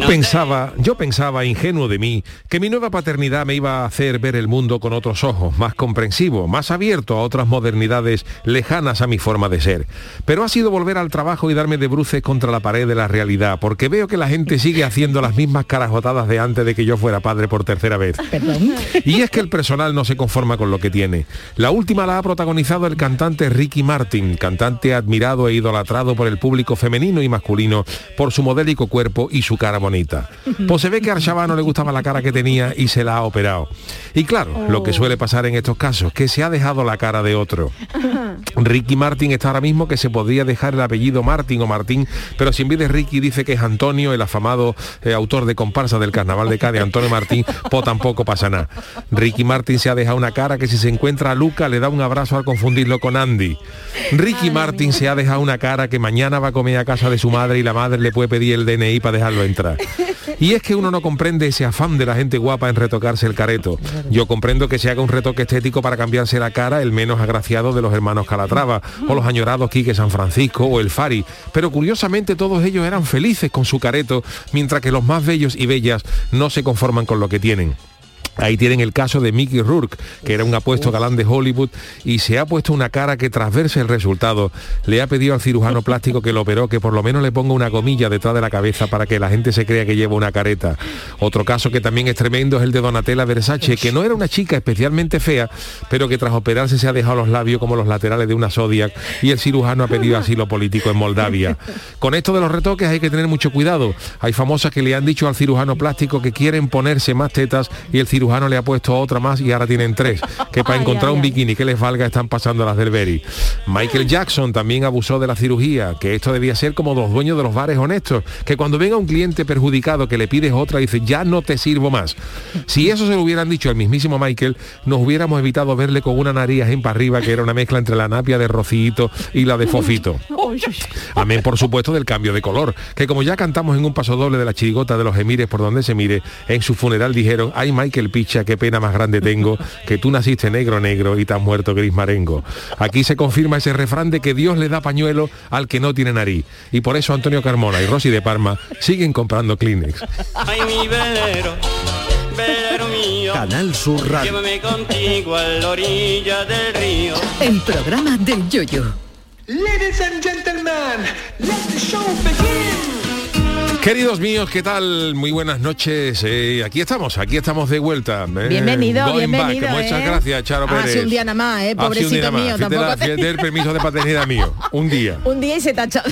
Yo pensaba, yo pensaba, ingenuo de mí, que mi nueva paternidad me iba a hacer ver el mundo con otros ojos, más comprensivo, más abierto a otras modernidades lejanas a mi forma de ser. Pero ha sido volver al trabajo y darme de bruces contra la pared de la realidad, porque veo que la gente sigue haciendo las mismas carajotadas de antes de que yo fuera padre por tercera vez. Y es que el personal no se conforma con lo que tiene. La última la ha protagonizado el cantante Ricky Martin, cantante admirado e idolatrado por el público femenino y masculino por su modélico cuerpo y su cara bonita. Pues se ve que a Arshaba no le gustaba la cara que tenía y se la ha operado. Y claro, lo que suele pasar en estos casos, que se ha dejado la cara de otro. Ricky Martin está ahora mismo que se podría dejar el apellido Martin o Martín, pero si en vez de Ricky dice que es Antonio, el afamado eh, autor de comparsa del Carnaval de Cádiz, Antonio Martín, pues tampoco pasa nada. Ricky Martin se ha dejado una cara que si se encuentra a Luca le da un abrazo al confundirlo con Andy. Ricky Martin se ha dejado una cara que mañana va a comer a casa de su madre y la madre le puede pedir el DNI para dejarlo entrar. Y es que uno no comprende ese afán de la gente guapa en retocarse el careto. Yo comprendo que se haga un retoque estético para cambiarse la cara el menos agraciado de los hermanos Calatrava, o los añorados Quique San Francisco o el Fari, pero curiosamente todos ellos eran felices con su careto, mientras que los más bellos y bellas no se conforman con lo que tienen. Ahí tienen el caso de Mickey Rourke, que era un apuesto galán de Hollywood y se ha puesto una cara que tras verse el resultado le ha pedido al cirujano plástico que lo operó que por lo menos le ponga una comilla detrás de la cabeza para que la gente se crea que lleva una careta. Otro caso que también es tremendo es el de Donatella Versace, que no era una chica especialmente fea, pero que tras operarse se ha dejado los labios como los laterales de una Zodiac y el cirujano ha pedido asilo político en Moldavia. Con esto de los retoques hay que tener mucho cuidado. Hay famosas que le han dicho al cirujano plástico que quieren ponerse más tetas y el cirujano le ha puesto otra más y ahora tienen tres. Que para Ay, encontrar ay, un bikini que les valga están pasando las del Berry. Michael Jackson también abusó de la cirugía, que esto debía ser como los dueños de los bares honestos, que cuando venga un cliente perjudicado que le pides otra, dice, ya no te sirvo más. Si eso se lo hubieran dicho al mismísimo Michael, nos hubiéramos evitado verle con una nariz en para arriba que era una mezcla entre la napia de Rocito y la de Fofito. Amén, por supuesto, del cambio de color. Que como ya cantamos en un paso doble de la chirigota de los emires por donde se mire, en su funeral dijeron, ay Michael Picha, qué pena más grande tengo, que tú naciste negro negro y te has muerto gris marengo. Aquí se confirma ese refrán de que Dios le da pañuelo al que no tiene nariz. Y por eso Antonio Carmona y Rosy de Parma siguen comprando Kleenex. Ay, mi velero, velero mío. Canal Sur Radio. Llévame contigo a la orilla del río. El programa del Yoyo. Ladies and gentlemen, let the show begin. Queridos míos, ¿qué tal? Muy buenas noches. Eh, aquí estamos, aquí estamos de vuelta. eh. Bienvenido, Going back. bienvenido, Muchas ¿eh? gracias, Charo Ah, Pérez. sí, un día nada más, ¿eh? Ah, sí, Pobrecito más. mío, Fíjate, tampoco fíjate el permiso de paternidad mío. Un día. Un día y se tacha.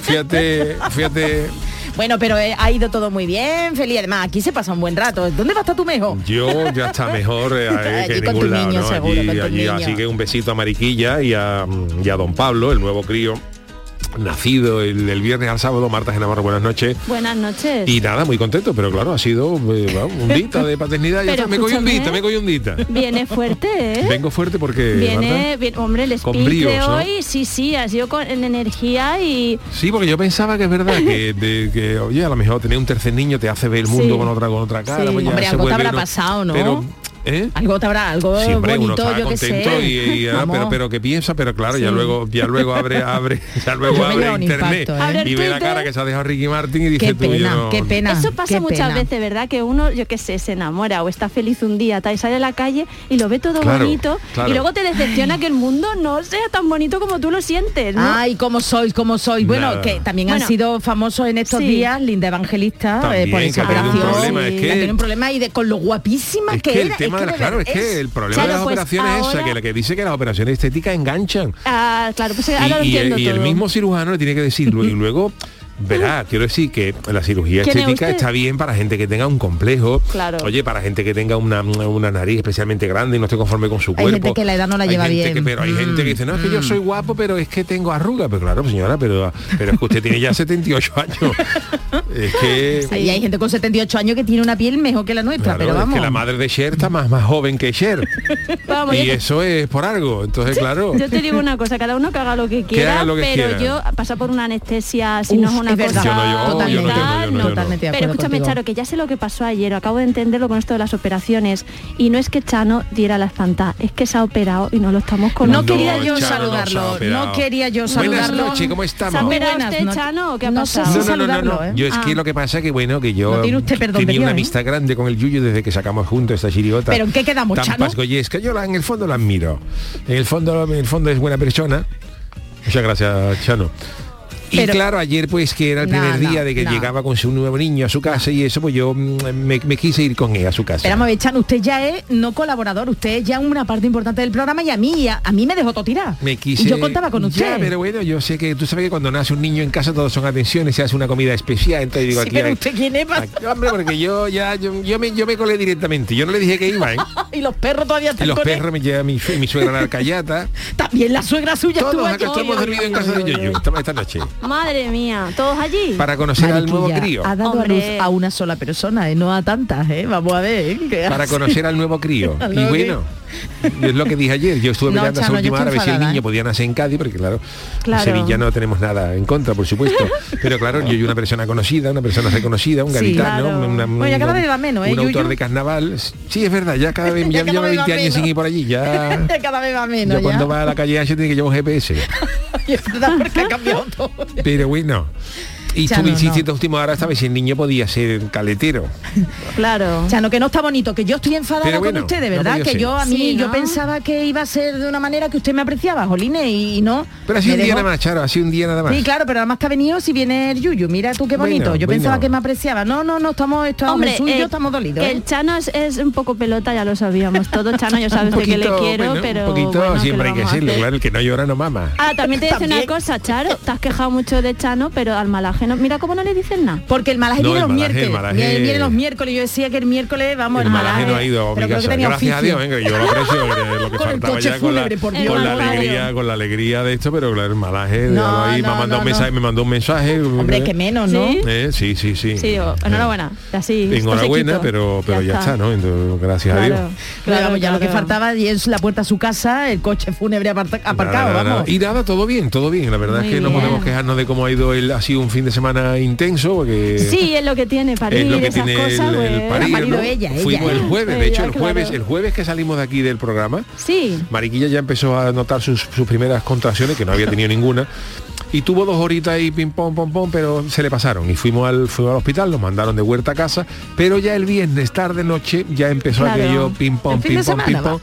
Fíjate, fíjate. bueno, pero ha ido todo muy bien, feliz. Además, aquí se pasa un buen rato. ¿Dónde va a estar tu mejo? Yo ya está mejor eh, que en ningún lado, niño, ¿no? seguro, allí, allí, así que un besito a Mariquilla y a, y a Don Pablo, el nuevo crío, nacido el, el viernes al sábado. Marta Genavarro, buenas noches. Buenas noches. Y nada, muy contento, pero claro, ha sido eh, un dita de paternidad. Pero me cogí un dita, me cogí un dita. Viene fuerte, ¿eh? Vengo fuerte porque... Viene, bien, hombre, el speech de hoy, sí, sí, ha sido con en energía y Sí, porque yo pensaba que es verdad que, de- que, oye, a lo mejor tener un tercer niño te hace ver el mundo Sí. con otra con otra cara. Sí. pues ya Hombre, se algo te vuelve habrá uno- pasado, ¿no? Pero, ¿eh? Algo te habrá, algo uno bonito, yo contento sé. y, y, ah, pero, pero que piensa, pero claro, ya luego, ya luego abre, abre, ya luego abre internet impacto, ¿eh? Y ve la cara que se ha dejado Ricky Martin y dice Qué tú, yo pena, qué pena. eso pasa qué muchas pena. veces, ¿verdad? Que uno, yo qué sé, se enamora o está feliz un día, tal, y sale a la calle y lo ve todo Claro, bonito claro. y luego te decepciona que el mundo no sea tan bonito como tú lo sientes, ¿no? Ay, cómo sois, cómo sois. Bueno, Nada. que también han Bueno. sido famosos en estos Sí. días, Linda Evangelista, También, eh, por que esa tenido un operación. problema, es que- un problema y de con lo guapísima Es que, que era. Tema de que de claro, es verdad que el problema Claro, de las pues operaciones es esa, ahora- que la que dice que las operaciones estéticas enganchan. Ah, claro, pues ahora lo y, y- entiendo y el todo. mismo cirujano le tiene que decir y luego Verá, quiero decir que la cirugía ¿Tiene estética está bien para gente que tenga un complejo. Claro. Oye, para gente que tenga una, una nariz especialmente grande y no esté conforme con su Hay cuerpo. gente que la edad no la Hay lleva bien. que- pero hay gente que dice, no, es que yo soy guapo, pero es que tengo arrugas. Pero claro, señora, pero, pero es que usted tiene ya 78 años. es que... Y hay gente con 78 años que tiene una piel mejor que la nuestra, Claro, pero es vamos. que la madre de Cher está más, más joven que Cher. Vamos, y eso es por algo. Entonces, claro. Yo te digo una cosa, cada uno que haga lo que quiera, haga lo que pero quiera. yo pasar por una anestesia si no es una es cosa no, yo- Totalmente. no, no, no, no. Totalmente Pero escúchame, contigo. Charo, que ya sé lo que pasó ayer, acabo de entenderlo con esto de las operaciones. Y no es que Chano diera la espantada, es que se ha operado y no lo estamos No conociendo. quería yo Chano, no se ha saludarlo, no quería yo Buenas saludarlo. noches, ¿cómo ¿Se ha estamos? Operado buenas usted, noches. Chano, o qué ha No sé pasado? si No, no, no, no, saludarlo, no. ¿eh? Yo es que Ah. lo que pasa es que bueno, que yo No tiene usted perdón de tenía una ¿eh? amistad grande con el Yuyu desde que sacamos juntos esta chiriota. ¿Pero en qué quedamos, Tan Chano? pasgoyesca. Yo la- en el fondo la admiro. En el fondo, en el fondo es buena persona. Muchas gracias, Chano. Y Pero- claro, ayer pues que era el primer no, día de que no. llegaba con su nuevo niño a su casa y eso, pues yo mm, me, me quise ir con él a su casa. Ver, Chan, usted ya es no colaborador, usted es ya una parte importante del programa y a mí, a, a mí me dejó todo tirar. Me quise... Y yo contaba con usted. Ya, pero bueno, yo sé que tú sabes que cuando nace un niño en casa todos son atenciones, se hace una comida especial, entonces digo Sí, aquí... pero hay- usted quién es, pa- aquí- hombre, porque yo ya, yo, yo me, yo me colé directamente, yo no le dije que iba, ¿eh? y los perros todavía Y están los con él. perros me lleva mi, mi suegra la alcayata. También la suegra suya Todos acá estamos dormidos en casa de Yoyo esta noche. Madre mía, ¿todos allí? Para conocer al nuevo crío. Ha dado a luz a una sola persona, ¿eh? no a tantas, ¿eh? Vamos a ver. ¿eh? ¿Qué Para hace? conocer al nuevo crío. Y bueno, es lo que dije ayer. Yo estuve No, mirando esa Chano, yo última hora a ver si el niño ¿eh? podía nacer en Cádiz, porque claro, Claro. en Sevilla no tenemos nada en contra, por supuesto. Pero claro, yo soy una persona conocida, una persona reconocida, un Sí, gaditano, claro. una- Bueno, ya cada vez va menos, ¿eh, un autor de carnaval. Sí, es verdad, ya cada vez, Ya ya, cada lleva vez va 20 años sin ir por allí. Ya, Cada vez va menos. yo cuando va a la calle H tiene que llevar un GPS. Y es verdad, bueno. Y Chano, estuve no. insistiendo a última hora esta vez si el niño podía ser caletero. Claro. Chano, que no está bonito, que yo estoy enfadada bueno, con usted, de no verdad, que ser. yo a mí, Sí, yo ¿no? pensaba que iba a ser de una manera que usted me apreciaba, Jolines, y, y no. Pero así un día nada más, Charo, así un día nada más. Sí, claro, pero además que ha venido si viene el Yuyu. Mira tú qué bonito. Bueno, yo bueno. pensaba que me apreciaba. No, no, no, estamos, esto Hombre, es suyo, eh, estamos dolidos. que ¿eh? el Chano es, es un poco pelota, ya lo sabíamos. Todo Chano, ya sabes de que le quiero, bueno, pero un poquito bueno, ¿qué siempre hay que hacer? claro, el que no llora no mama. Ah, también te decía una cosa, Charo, te has quejado mucho de Chano, pero al malaje no. Mira cómo no le dicen nada. Porque el malaje No, viene el los malaje, miércoles. el malaje- Viene, viene los miércoles. Yo decía que el miércoles, vamos, el malaje no ha ido a que obligarse. tenía Gracias a oficio. Dios, venga, yo lo aprecio, que lo que Con el faltaba coche ya con la, fúnebre, por con Dios. la alegría, con la alegría de esto, pero claro, el malaje, No, ahí, me ha mandado no, un mensaje, no. me mandó un mensaje. Hombre, que menos, ¿no? ¿Sí? Eh, sí, sí, sí. Sí, digo, enhorabuena. Así. se Enhorabuena, pero, pero ya, está. ¿no? Gracias a Dios. Claro, vamos, ya lo que faltaba y es la puerta a su casa, el coche fúnebre aparcado, vamos. Y nada, todo bien, todo bien. La verdad es que no podemos quejarnos de cómo ha ido el, ha sido un fin de semana intenso, porque Sí, es lo que tiene parir es lo que esas tiene cosas, el, el parir, Ha parido ¿no? ella, ella, Fuimos el ella. jueves, de hecho, Ella, el jueves, claro. el jueves que salimos de aquí del programa, Sí. Mariquilla ya empezó a notar sus, sus primeras contracciones, que no había tenido ninguna. Y tuvo dos horitas ahí, pim pom, pom, pom, pero se le pasaron. Y fuimos al, fuimos al hospital, nos mandaron de huerta a casa, pero ya el viernes, tarde, noche, ya empezó Claro. aquello pim pom, El pim de pom, pim pom.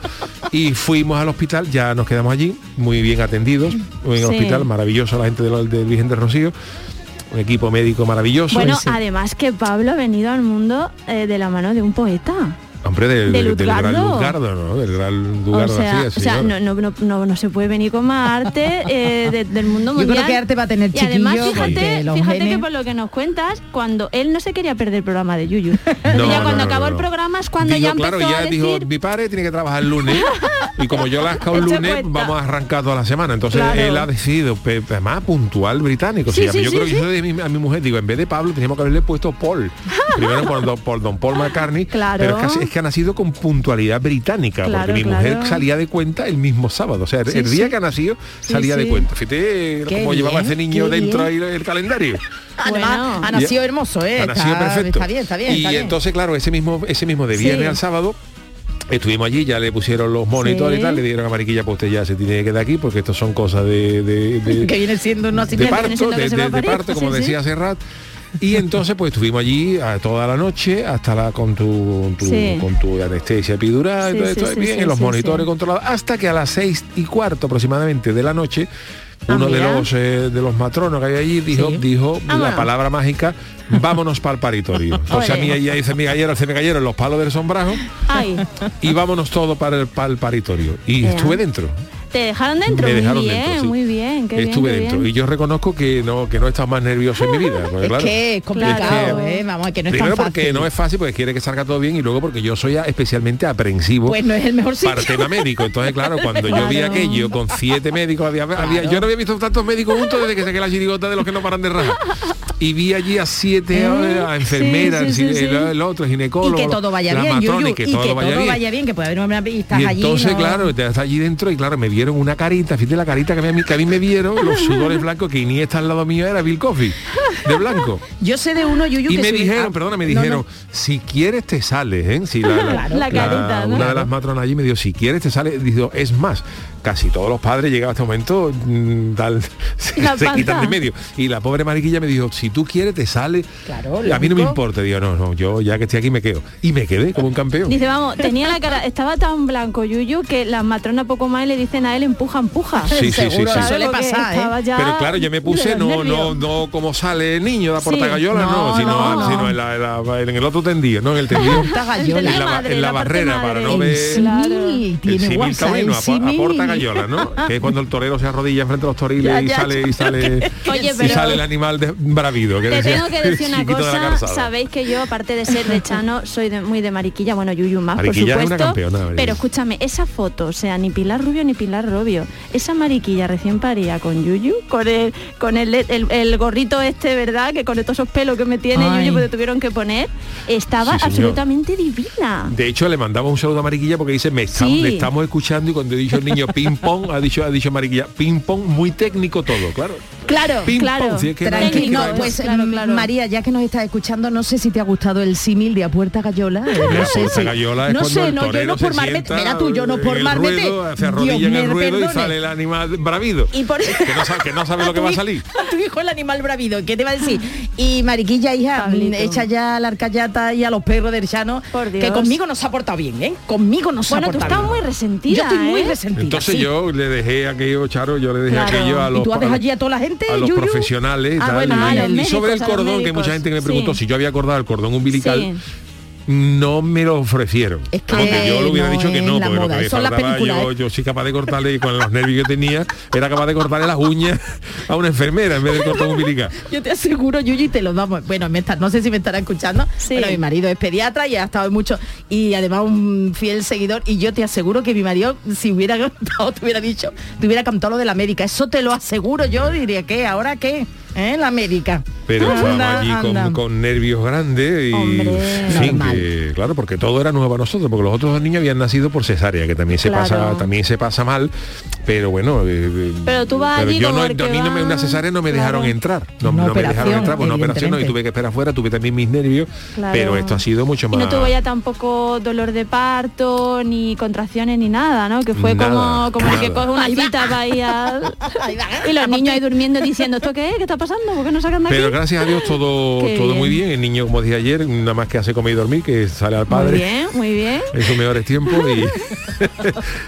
Y fuimos al hospital, ya nos quedamos allí, muy bien atendidos, en el Sí. hospital, maravilloso la gente del, del Virgen del Rocío, un equipo médico maravilloso. Bueno, Sí. además que Pablo ha venido al mundo eh, de la mano de un poeta. Hombre, del, de del- del gran Luzgardo. ¿no? Del gran O sea, García, o sea, no, no, no, no, no se puede venir con más arte eh, de- del mundo Yo mundial. creo que arte va a tener Y además, chiquillo, fíjate, fíjate genes- que por lo que nos cuentas, cuando él no se quería perder el programa de Yuyu. Entonces ya no, cuando no, acabó no, el programa es cuando Digo, ya empezó claro, ya a decir... dijo, mi padre tiene que trabajar el lunes y como yo la cascado el lunes, cuenta. vamos a arrancar toda la semana. Entonces Claro. él ha decidido, además puntual británico. Sí, o sea, sí, yo sí, creo que yo de mi- a mi mujer digo, en vez de Pablo teníamos que haberle puesto Paul. Primero por, don- por don Paul McCartney. Claro. Pero es es que ha nacido con puntualidad británica, Claro, porque mi mujer salía de cuenta el mismo sábado. O sea, el- Sí, el día sí. que ha nacido Sí, salía de cuenta. Fíjate cómo llevaba ese niño dentro ahí el calendario. Además, Bueno. ha nacido hermoso, ¿eh? Ha Está, nacido perfecto. está bien, está bien. Y está bien. entonces, claro, ese mismo, ese mismo de viernes Sí. al sábado. Estuvimos allí, ya le pusieron los monitores Sí. y tal, le dieron a Mariquilla, pues usted ya se tiene que quedar aquí porque estos son cosas de, de, de- que viene siendo un de parto, de, parto, como Sí, sí. decía Serrat. Y entonces pues estuvimos allí a toda la noche hasta la con tu, con tu, Sí. con tu anestesia epidural, Sí, todo sí, bien, en los monitores controlados, hasta que a las seis y cuarto aproximadamente de la noche Ah, uno de los eh, de los matronos que había allí dijo, dijo la Vámonos. palabra mágica, vámonos para el paritorio. o sea, a mí ella dice, mi gallero, se me cayeron los palos del sombrajo Ay, y vámonos todos para el, para el paritorio. Y estuve dentro. ¿Te dejaron dentro? Me muy dejaron bien, dentro, sí. muy bien. Qué bien, Estuve qué dentro. bien. Y yo reconozco que no, que no he estado más nervioso en mi vida. porque, Es claro, que es complicado. ¿eh? Vamos, que no es Primero tan porque fácil. no es fácil, porque quiere que salga todo bien y luego porque yo soy especialmente aprensivo Pues no es el mejor sitio. para tema médico. Entonces, claro, cuando yo vi aquello con siete médicos, había, había- yo no había visto tantos médicos juntos desde que saqué la chirigota de los que no paran de rajar. Y vi allí a siete eh, a enfermeras, Sí, sí, el, sí, el- sí. el otro, Y ginecólogo, que todo vaya bien, matrona, y que todo vaya bien. que puede haber una y estás Y allí. entonces, no- claro, estás allí dentro y claro, me vieron una carita, fíjate la carita que a mí, que a mí me vieron, los sudores blancos, que Iniesta al lado mío era Bill Coffey, de blanco. Yo sé de uno, Yuyu, Y que me dijeron, ah, perdona, me dijeron, no. si quieres te sales, ¿eh? Si la, la- Claro, la carita. Una de las matronas allí me dijo, si quieres te sales, dijo, es más, casi todos los padres llegados a este momento mm, tal, se, se quitan de medio. Y la pobre mariquilla me dijo, si tú quieres te sales. Claro, a mí no me importa. Digo, no, no, yo ya que estoy aquí me quedo. Y me quedé como un campeón. Dice, vamos, tenía la cara, estaba tan blanco Yuyu que las matronas poco más le dicen a él empuja, empuja. Sí, sí, sí, sí. suele porque pasar, ¿eh? Pero claro, yo me puse no, no, no como sale el niño de Sí. Portagayola, no, No, sino, no, no. sino en, la- en la- en el otro tendido, ¿no? En el tendido. En la, La la la barrera madre. para no ver el WhatsApp, taurino, a, a símil. Portagayola, ¿no? Que es cuando el torero se arrodilla enfrente de los toriles Ya, y sale y sale Oye, y sale el animal de, Que Te tengo que decir una de cosa, sabéis que yo, aparte de ser de Chano, soy de- muy de mariquilla, bueno, Yuyu más, Mariquilla es por una supuesto. campeona, pero escúchame, esa foto, o sea, ni Pilar Rubio ni Pilar Rubio, esa mariquilla recién paría con Yuyu, con el, con el, el- el gorrito este, ¿verdad? Que con todos esos pelos que me tiene Ay. Yuyu, porque tuvieron que poner, estaba Sí, absolutamente divina. De hecho, le mandamos un saludo a Mariquilla porque dice, me está- Sí. le estamos escuchando y cuando he dicho el niño ping pong, ha dicho, ha dicho Mariquilla, ping pong muy técnico todo, claro. Claro, Ping claro. pong, si es que no- Tranquilo, Técnico, no, pues claro, mm, claro. María, ya que nos estás escuchando, no sé si te ha gustado el símil de a Puerta Gallola. eh, No sé Puerta si- Gallola es no cuando sé, el no, yo no por sienta Mira tú, yo no por ruedo, se arrodilla Dios en el ruedo y sale el animal bravido. Y por que, no sabe, que no sabe lo que va a salir. tu hijo el animal bravido, ¿qué te va a decir? Y Mariquilla, hija, Pablito. mm, echa ya a la arcayata y a los perros del Chano, Por que conmigo no se ha portado bien, ¿eh? Conmigo no se Bueno, ha tú portado estás bien. muy resentida, Yo estoy muy ¿eh? resentida. Entonces sí. yo le dejé aquello, Charo, yo le dejé Claro. aquello a ¿Y los, tú has dejado allí a toda la gente, a los profesionales médicos, sobre el cordón que mucha gente que me preguntó sí. si yo había acordado el cordón umbilical Sí. no me lo ofrecieron Es que porque yo lo hubiera no dicho que no porque lo que me faltaba, yo, ¿eh? yo soy capaz de cortarle y con los nervios que tenía era capaz de cortarle las uñas a una enfermera en vez del cordón umbilical Yo te aseguro, Yuyu, y te lo damos. Bueno, me está- no sé si me estará escuchando. Sí. Bueno, mi marido es pediatra y ha estado mucho. Y además un fiel seguidor. Y yo te aseguro que mi marido, si hubiera cantado, te hubiera dicho, te hubiera cantado lo de la médica. Eso te lo aseguro yo, diría que ahora qué, ¿eh? La médica. pero Anda, estábamos allí con, anda. con nervios grandes y Hombre. en fin, Normal. que, claro porque todo era nuevo para nosotros porque los otros dos niños habían nacido por cesárea que también se Claro. pasa también se pasa mal pero bueno eh, eh, Pero tú vas allí yo no, a mí no me, una cesárea no me dejaron entrar no, no me dejaron entrar por una operación no, y tuve que esperar afuera tuve también mis nervios Claro. pero esto ha sido mucho Y más no tuvo ya tampoco dolor de parto, ni contracciones, ni nada, ¿no? Que fue Nada, como, como el que coge una cita para ir. Y los niños ahí durmiendo diciendo, ¿esto qué es? ¿Qué está pasando? ¿Por qué no sacan de aquí? pero gracias a Dios todo Qué todo bien. muy bien el niño como dije ayer nada más que hace comer y dormir que sale al Muy padre bien, muy bien. en sus mejores tiempos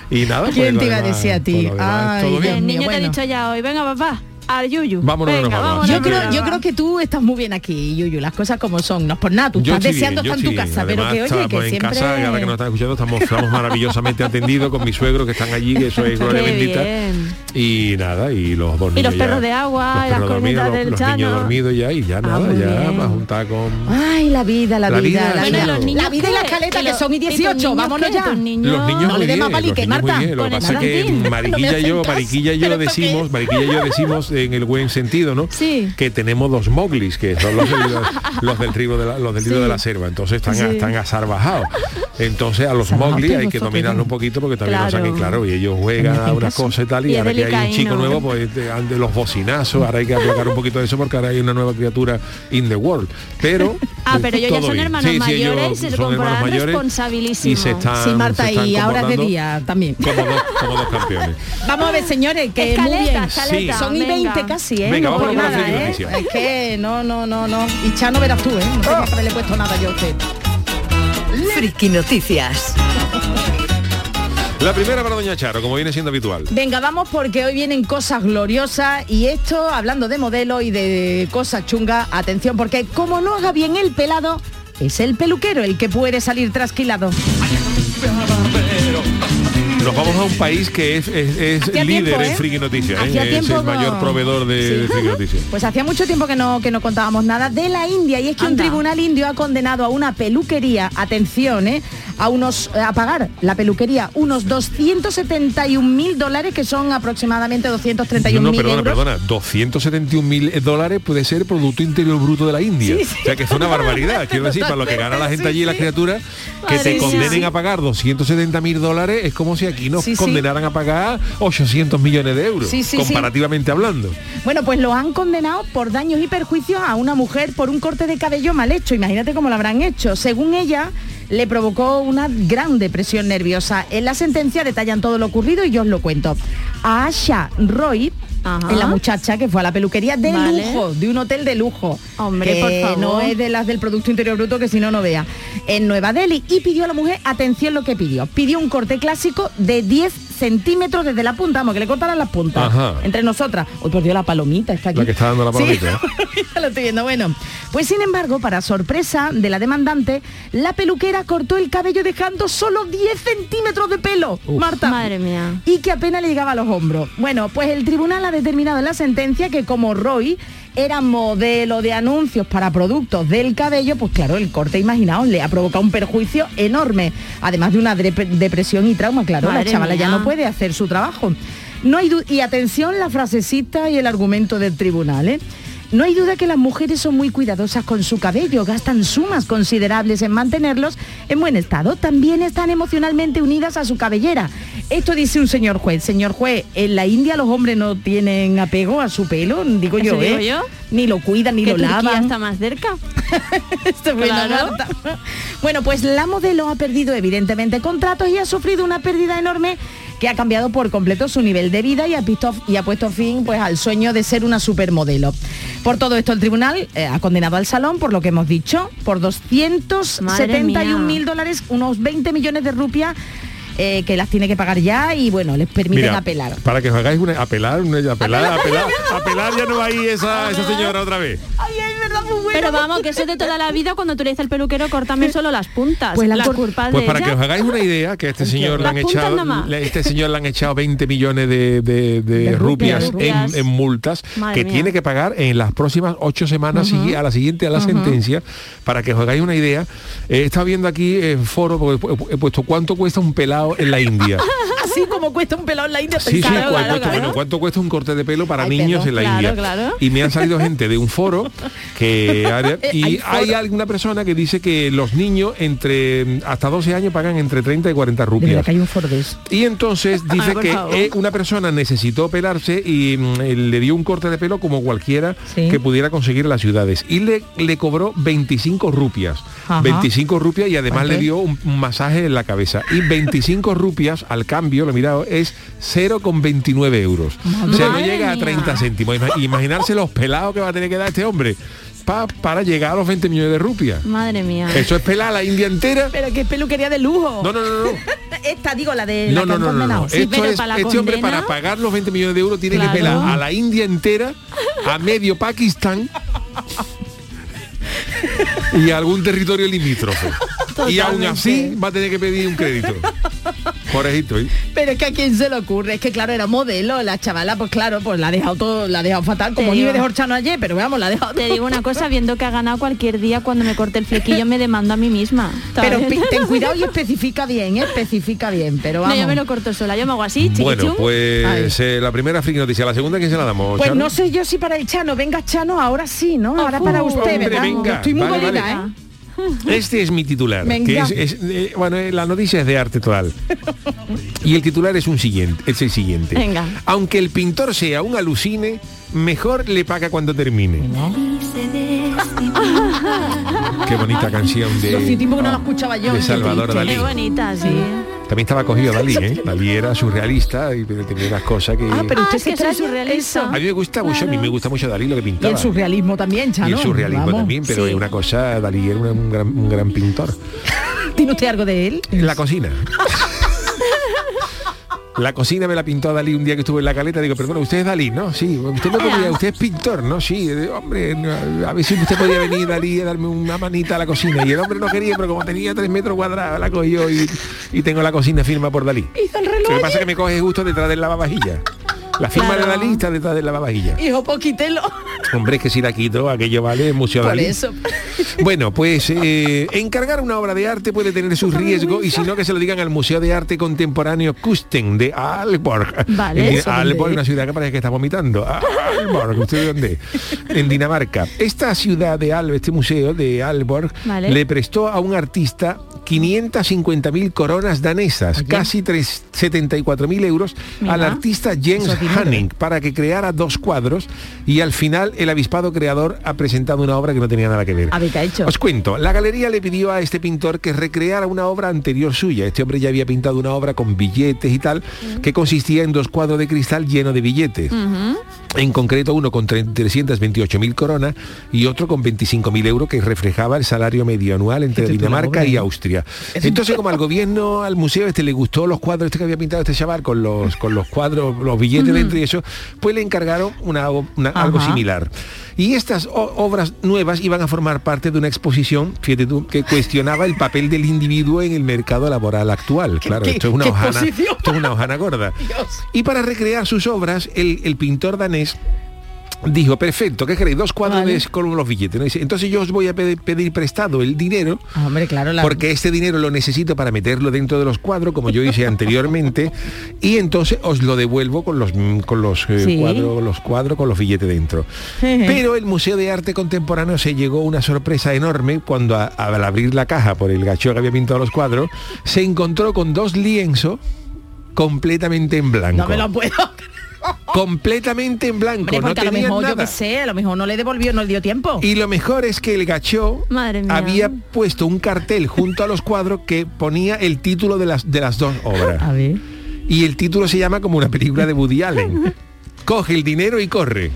y, y nada ¿Quién pues, te iba a decir a ti? por lo demás, Ay, todo Dios bien El niño te ha dicho ya hoy, venga papá, al yuyu. Vámonos venga, nos vamos. vámonos. Yo Hombre, creo, yo creo que tú estás muy bien aquí, Yuyu, las cosas como son. No es por nada, tú Yo estás deseando estar en tu casa, pero Además, que oye, estamos que en siempre... casa, y ahora que nos están escuchando, estamos, estamos maravillosamente atendidos con mis suegros que están allí, que eso es gloria bendita. bien. Y nada, y los dos Y los ya- perros de agua, los y las dormidos, los- del los Chano. niños dormidos ya, y ya nada, muy ya para juntar con... Ay, la vida, la, La vida, la vida. ¿y los niños la vida y la escaleta, ¿Y que son y y tus 18, niños vámonos ya. Los niños No muy le dé bien, más los palique, niños muy Marta. bien. Lo que pasa es que. Mariquilla y yo, Mariquilla y yo. ¿Pero decimos, Mariquilla y yo decimos en el buen sentido, ¿no? Sí. Que tenemos dos moglis, que son los, del- los del trigo de la, los del trigo Sí. de la selva. Entonces están, Sí. están azarbajados. Entonces a los moglis hay que dominarlos un poquito porque también no Claro. saben claro. Y ellos juegan a unas cosas y tal. Y ahora que hay un chico nuevo, pues de, de los bocinazos, ahora hay que aplacar un poquito de eso porque ahora hay una nueva criatura in the world. Pero Ah, pero ellos ya son hermanos Sí, sí, ellos mayores y se son hermanos comportarán mayores responsabilísimos. Y se están, Sí, Marta, se están y ahora de día también. Como dos, como dos campeones. Vamos a ver, señores, que Escaleta, muy bien. escaleta, Son y venga. 20 casi, ¿eh? Venga, no vamos por nada, ¿eh? noticia. Es que no, no, no, no. Y Chano verás tú, ¿eh? No tengo que haberle puesto nada yo a usted. Friki Noticias. La primera para Doña Charo, como viene siendo habitual. Venga, vamos porque hoy vienen cosas gloriosas y esto, hablando de modelo y de cosas chungas, atención, porque como no haga bien el pelado, es el peluquero el que puede salir trasquilado. Nos vamos a un país que es, es- es líder tiempo, en ¿eh? friki noticias. ¿eh? Es el mayor proveedor de, Sí. de friki noticias. Pues hacía mucho tiempo que no, que no contábamos nada de la India y es que un tribunal indio ha condenado a una peluquería, atención, ¿eh? A unos a pagar la peluquería unos 271 mil dólares que son aproximadamente 231 No, mil perdona, euros. perdona. 271 mil dólares puede ser Producto Interior Bruto de la India. Sí, sí. O sea que es una barbaridad. Quiero decir, para lo que gana la gente allí, las criaturas, que Madre te condenen Sí. a pagar 270 mil dólares es como si aquí nos condenaran a pagar 800 millones de euros, comparativamente hablando. Bueno, pues lo han condenado por daños y perjuicios a una mujer por un corte de cabello mal hecho. Imagínate cómo lo habrán hecho. Según ella, le provocó una gran depresión nerviosa. En la sentencia detallan todo lo ocurrido y yo os lo cuento. A Asha Roy, Ajá. la muchacha que fue a la peluquería de Vale. lujo, de un hotel de lujo. Hombre, que por favor. no es de las del Producto Interior Bruto, que si no, no vea. En Nueva Delhi. Y pidió a la mujer, atención lo que pidió. Pidió un corte clásico de 10 centímetros desde la punta, vamos, que le cortaran las puntas. Ajá. Entre nosotras. Uy, por Dios, la palomita está aquí. La que está dando la Sí, palomita, ¿eh? ya lo estoy viendo. Bueno, pues sin embargo, para sorpresa de la demandante, la peluquera cortó el cabello dejando solo 10 centímetros de pelo, Marta. Madre mía. Y que apenas le llegaba a los hombros. Bueno, pues el tribunal ha determinado en la sentencia que como Roy era modelo de anuncios para productos del cabello, pues claro, el corte, imaginaos, le ha provocado un perjuicio enorme, además de una dep- depresión y trauma, claro, Madre la chavala ya no puede hacer su trabajo. No hay y atención la frasecita y el argumento del tribunal, ¿eh? No hay duda que las mujeres son muy cuidadosas con su cabello, gastan sumas considerables en mantenerlos en buen estado. También están emocionalmente unidas a su cabellera. Esto dice un señor juez. Señor juez, en la India los hombres no tienen apego a su pelo, digo ¿Eso yo, digo ¿eh? yo? Ni lo cuidan, ni que lo Turquía lavan. está más cerca. Esto Claro. Bueno, pues la modelo ha perdido evidentemente contratos y ha sufrido una pérdida enorme que ha cambiado por completo su nivel de vida y ha, visto- y ha puesto fin pues, al sueño de ser una supermodelo. Por todo esto el tribunal eh, ha condenado al salón, por lo que hemos dicho, por 271 mil dólares, unos 20 millones de rupias eh, que las tiene que pagar ya y bueno, les permiten Mira, apelar. para que os hagáis una apelar, una, apelar, apelar, apelar, ya no va ahí esa, esa señora otra vez. Ay, verdad, muy bueno. Pero vamos, que eso es de toda la vida cuando tú le dices al peluquero, córtame solo las puntas. Pues la las culpas Pues de para ella. que os hagáis una idea, que a este señor le han echado, le- este señor le han echado 20 millones de, de- de De rupias, rupias. en, multas Madre que mía. tiene que pagar en las próximas ocho semanas a la siguiente a la sentencia. Para que os hagáis una idea, he estado viendo aquí en foro, porque he puesto cuánto cuesta un pelado en la India. Así como cuesta un pelado en la India. Sí, sí, pensaba. cu- claro, cuesta- claro. bueno, ¿cuánto cuesta un corte de pelo para Ay, niños en la India? Y me han salido gente de un foro que y Hay hay, alguna persona que dice que los niños entre hasta 12 años pagan entre 30 y 40 De verdad rupias. que hay un. Y entonces dice que eh, una persona necesitó pelarse y mm, le dio un corte de pelo como cualquiera Sí. que pudiera conseguir en las ciudades. Y le, le cobró 25 rupias. Ajá. 25 rupias y además ¿Por le dio un, un masaje en la cabeza. Y 25 rupias al cambio, lo he mirado, es 0,29 euros. O sea, no Madre llega a mía. 30 céntimos. Ima- Imaginarse los pelados que va a tener que dar este hombre pa- para llegar a los 20 millones de rupias. Madre mía. Eso es pelar a la India entera. Pero que peluquería de lujo. No, no, no, no. Esta, digo, la de No, la no, no, no, no. Sí, Esto es, para este hombre para pagar los 20 millones de euros tiene Claro. que pelar a la India entera, a medio Pakistán y a algún territorio limítrofe. Y aún así va a tener que pedir un crédito. Pobrecito, ¿eh? Pero es que a quién se le ocurre, es que claro, era modelo, la chavala, pues claro, pues la ha dejado todo, la ha dejado fatal, como Nive de Horchano ayer, pero vamos, la ha dejado Te digo una cosa, viendo que ha ganado cualquier día cuando me corte el flequillo me demando a mí misma. Pero ten cuidado y especifica bien, ¿eh? especifica bien, pero No, yo me lo corto sola, yo me hago así, Bueno, chiquichum. pues eh, la primera friki noticia, la segunda, ¿quién se la damos? Pues no sé yo si para el Chano, venga Chano, ahora sí, ¿no? Ahora para usted, Hombre, ¿verdad? venga, Estoy muy vale, bonita, vale. ¿eh? Este es mi titular. Venga. Que es, es, eh, bueno, eh, la noticia es de arte total. Y el titular es un siguiente, es el siguiente. Venga. Aunque el pintor sea un alucine, mejor le paga cuando termine. Qué bonita canción de, Hacía tiempo que no la escuchaba yo. de qué Salvador. Dalí. Qué bonita, sí. También estaba cogido Dalí, ¿eh? Dalí era surrealista y tenía unas cosas que... Ah, pero Ah, usted es se extraña surrealista. eso. A mí me gusta mucho, a mí me gusta mucho Dalí lo que Y pintaba. el surrealismo también, Chano. Y el surrealismo Vamos. también, pero sí. es una cosa, Dalí era una- un gran, un gran pintor. ¿Tiene usted algo de él? En la cocina. La cocina me la pintó Dalí un día que estuve en la caleta. Digo, perdona, usted es Dalí, ¿no? Sí, usted no podía, usted es pintor, ¿no? Sí, eh, hombre, no, a ver si usted podía venir Dalí a darme una manita a la cocina. Y el hombre no quería, pero como tenía tres metros cuadrados, la cogió y, y tengo la cocina firma por Dalí. Hizo el Lo reloj. que pasa es que me coge justo detrás del lavavajilla. La firma Claro. de Dalí está detrás del lavavajilla. Hijo, poquitelo. Hombre, es que si la quito, aquello vale el Museo Por Dalí. eso. Bueno, pues eh, encargar una obra de arte puede tener sus riesgos y si no que se lo digan al Museo de Arte Contemporáneo Kusten de Aalborg. Vale, En ¿eso Aalborg, una ciudad que parece que está vomitando. Aalborg, ¿usted dónde? En Dinamarca. Esta ciudad de Aalborg, este museo de Aalborg, Vale. le prestó a un artista 550.000 coronas danesas, Oye. casi 3 74.000 euros, Mira. al artista Jens Hanning para que creara dos cuadros y al final el avispado creador ha presentado una obra que no tenía nada que ver. A ver, ¿qué ha hecho? Os cuento, la galería le pidió a este pintor que recreara una obra anterior suya. Este hombre ya había pintado una obra con billetes y tal, que consistía en dos cuadros de cristal llenos de billetes. En concreto uno con 328.000 coronas y otro con 25.000 euros que reflejaba el salario medio anual entre Dinamarca y ¿eh? Austria. Entonces como al gobierno, al museo este le gustó los cuadros este que había pintado este chaval con los, con los cuadros, los billetes dentro y eso, pues le encargaron una, una- algo similar. Y estas obras nuevas iban a formar parte de una exposición, fíjate tú, que cuestionaba el papel del individuo en el mercado laboral actual. Claro, esto es una hojana, esto es una hojana gorda. Dios. Y para recrear sus obras, el, el pintor danés dijo, perfecto, ¿qué queréis? Dos cuadros Vale. con los billetes. ¿no? Dice, Entonces yo os voy a pedir, prestado el dinero Ah, Hombre, claro, la... porque este dinero lo necesito para meterlo dentro de los cuadros, como yo hice anteriormente, y entonces os lo devuelvo con los mm, con los eh, Sí. cuadros, los cuadros con los billetes dentro. Pero el Museo de Arte Contemporáneo se llegó una sorpresa enorme cuando a- al abrir la caja por el gacho que había pintado los cuadros, se encontró con dos lienzos completamente en blanco. No me lo puedo... Completamente en blanco, Hombre, no a lo mejor, yo nada. que sé, a lo mejor no le devolvió, no le dio tiempo. Y lo mejor es que el gachó había puesto un cartel junto a los cuadros que ponía el título de las, de las dos obras. A ver. Y el título se llama como una película de Woody Allen coge el dinero y corre.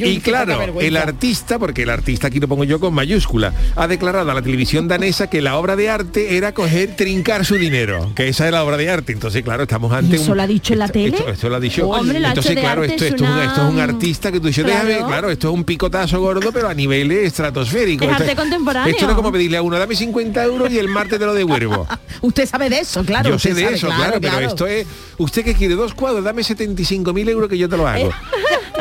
Y claro, el artista, porque el artista aquí lo pongo yo con mayúscula, ha declarado a la televisión danesa que la obra de arte era coger, trincar su dinero, que esa es la obra de arte. Entonces, claro, estamos ante... ¿Eso lo ha dicho en la tele? Esto, lo ha dicho. Hombre, Entonces, claro, esto, es un, artista que tú dices, claro. esto es un picotazo gordo, pero a niveles estratosféricos. Esto es como pedirle a uno, dame 50 euros y el martes te lo devuelvo. usted sabe de eso, claro. Yo sé de eso, claro, claro, pero esto es... ¿Usted qué que quiere? Dos cuadros, dame 75.000 euros que yo te lo hago.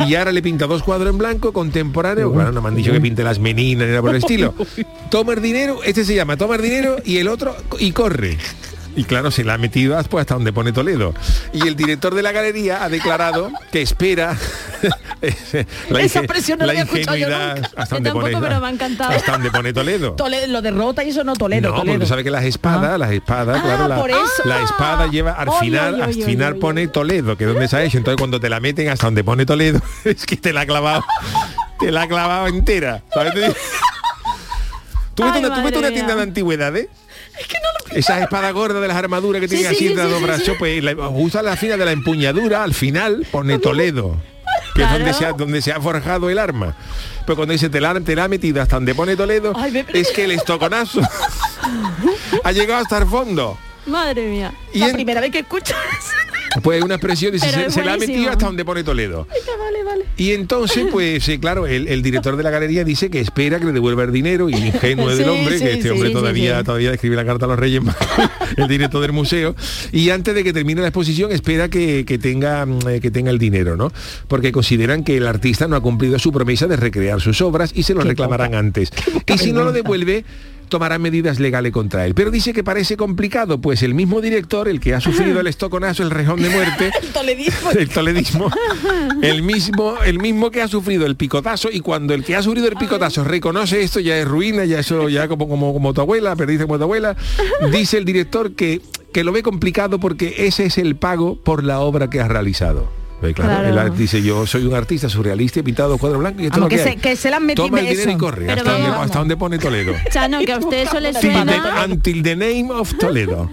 Y ahora le pinta dos cuadros en blanco, contemporáneo. Bueno, no me han dicho que pinte las meninas ni nada por el estilo. Toma el dinero, este se llama Toma el dinero y el otro y corre. Y claro, se la ha metido pues, hasta donde pone Toledo. Y el director de la galería ha declarado que espera la, Esa expresión no la la había escuchado yo nunca. hasta donde pone pero me ha encantado. hasta donde pone Toledo. Toledo, lo derrota y eso no Toledo, No, Toledo. porque tú sabes que las espadas, las espadas, Ah, claro, la, por eso. la espada lleva al Oy, final, oy, al final pone. Toledo, que es donde se ha hecho. Entonces cuando te la meten hasta donde pone Toledo, es que te la ha clavado, te la ha clavado entera. ¿Sabes? ¿Tú Ay, una, tú ves madre una mía. tienda de antigüedades? Esas espadas gordas de las armaduras que Sí, tienen sí, así sí, sí, los brazos, pues la, usa la fina de la empuñadura, al final pone Toledo. Que es donde se, ha, donde se ha forjado el arma. Pero cuando dice te la, te la ha metido hasta donde pone Toledo, Ay, es que el estoconazo ha llegado hasta el fondo. Madre mía. Y la en- primera vez que escuchas. Pues una expresión dice, se, la ha metido hasta donde pone Toledo. vale, vale. Y entonces, pues claro, el, el director de la galería dice que espera que le devuelva el dinero y ingenuo del hombre, sí, que este sí, hombre todavía, todavía escribe la carta a los Reyes el director del museo. Y antes de que termine la exposición, espera que, que tenga, mm, eh, que tenga el dinero, ¿no? Porque consideran que el artista no ha cumplido su promesa de recrear sus obras y se lo reclamarán antes. Y si no lo devuelve, tomarán medidas legales contra él. Pero dice que parece complicado, pues el mismo director, el que ha sufrido el estoconazo, el rejón de muerte, El toledismo. el toledismo, el mismo, el mismo que ha sufrido el picotazo y cuando el que ha sufrido el picotazo reconoce esto ya es ruina, ya eso ya como como, como tu abuela, perdiste como tu abuela, dice el director que, que lo ve complicado porque ese es el pago por la obra que has realizado. Pues claro, Claro. dice yo soy un artista surrealista, he pintado dos cuadros blancos y esto Vamos, es lo que que, se- que se la han metido Toma el de dinero y corre, hasta donde, vamos. hasta donde pone Toledo. Chano, que a usted eso le suena. until the name of Toledo.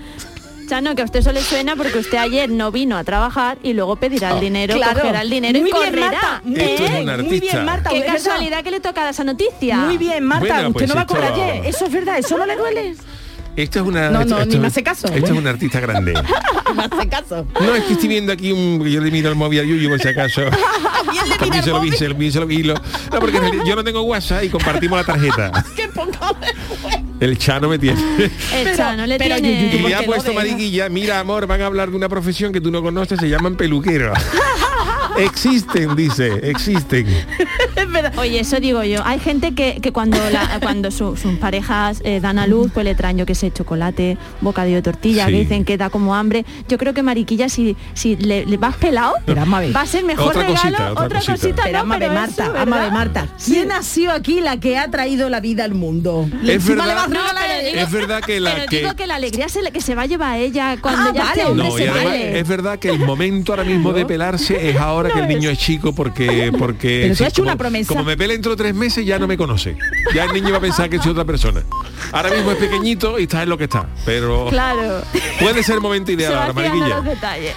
Chano, que a usted eso le suena porque usted ayer no vino a trabajar y luego pedirá el dinero, Claro. cogerá el dinero Muy y bien, correrá. Marta. Muy Esto es bien, un muy bien, Marta. Qué casualidad que le toca esa noticia. Muy bien, Marta. Bueno, usted pues no va a correr ayer. Eso es verdad. Eso no le duele. Esta es una. No, esta- no, ni es- me hace caso. Esta es una artista grande. Me hace caso. No, es que estoy viendo aquí un. Yo le miro el móvil a Yuyu por si acaso. Le mira el se lo vi, móvil. lo vi, se lo vi. lo- No, porque yo no tengo WhatsApp y compartimos la tarjeta. Qué poco El Chano me tiene. Echa, no le pero tiene... Yuyu, Y le ha puesto mariquilla, mira amor, van a hablar de una profesión que tú no conoces, se llaman peluqueros. Existen, dice, existen. Oye, eso digo yo. Hay gente que, que cuando la- cuando su- sus parejas eh, dan a luz, pues le traen yo que sé, chocolate, bocadillo de tortilla, Sí. que dicen que da como hambre. Yo creo que Mariquilla, si, si le, le vas pelado, Pero va a ser mejor Otra regalo. cosita, otra cosita. Pero no, ama de pero Marta, eso, ama de. Marta. ¿Quién ha sido aquí la que ha traído la vida al mundo? Es Encima le verdad. No, digo- Es verdad que la Pero que... digo que la alegría se le- que se va a llevar a ella cuando Ah, ya vale. hombre No, se vale. es verdad que el momento ahora mismo de pelarse es ahora que el niño es chico porque porque Pero sí, has hecho como, una promesa. como me pele dentro de tres meses ya no me conoce. Ya el niño va a pensar que soy otra persona. Ahora mismo es pequeñito y está en lo que está. Pero Claro. puede ser el momento ideal Se ahora, Mariquilla.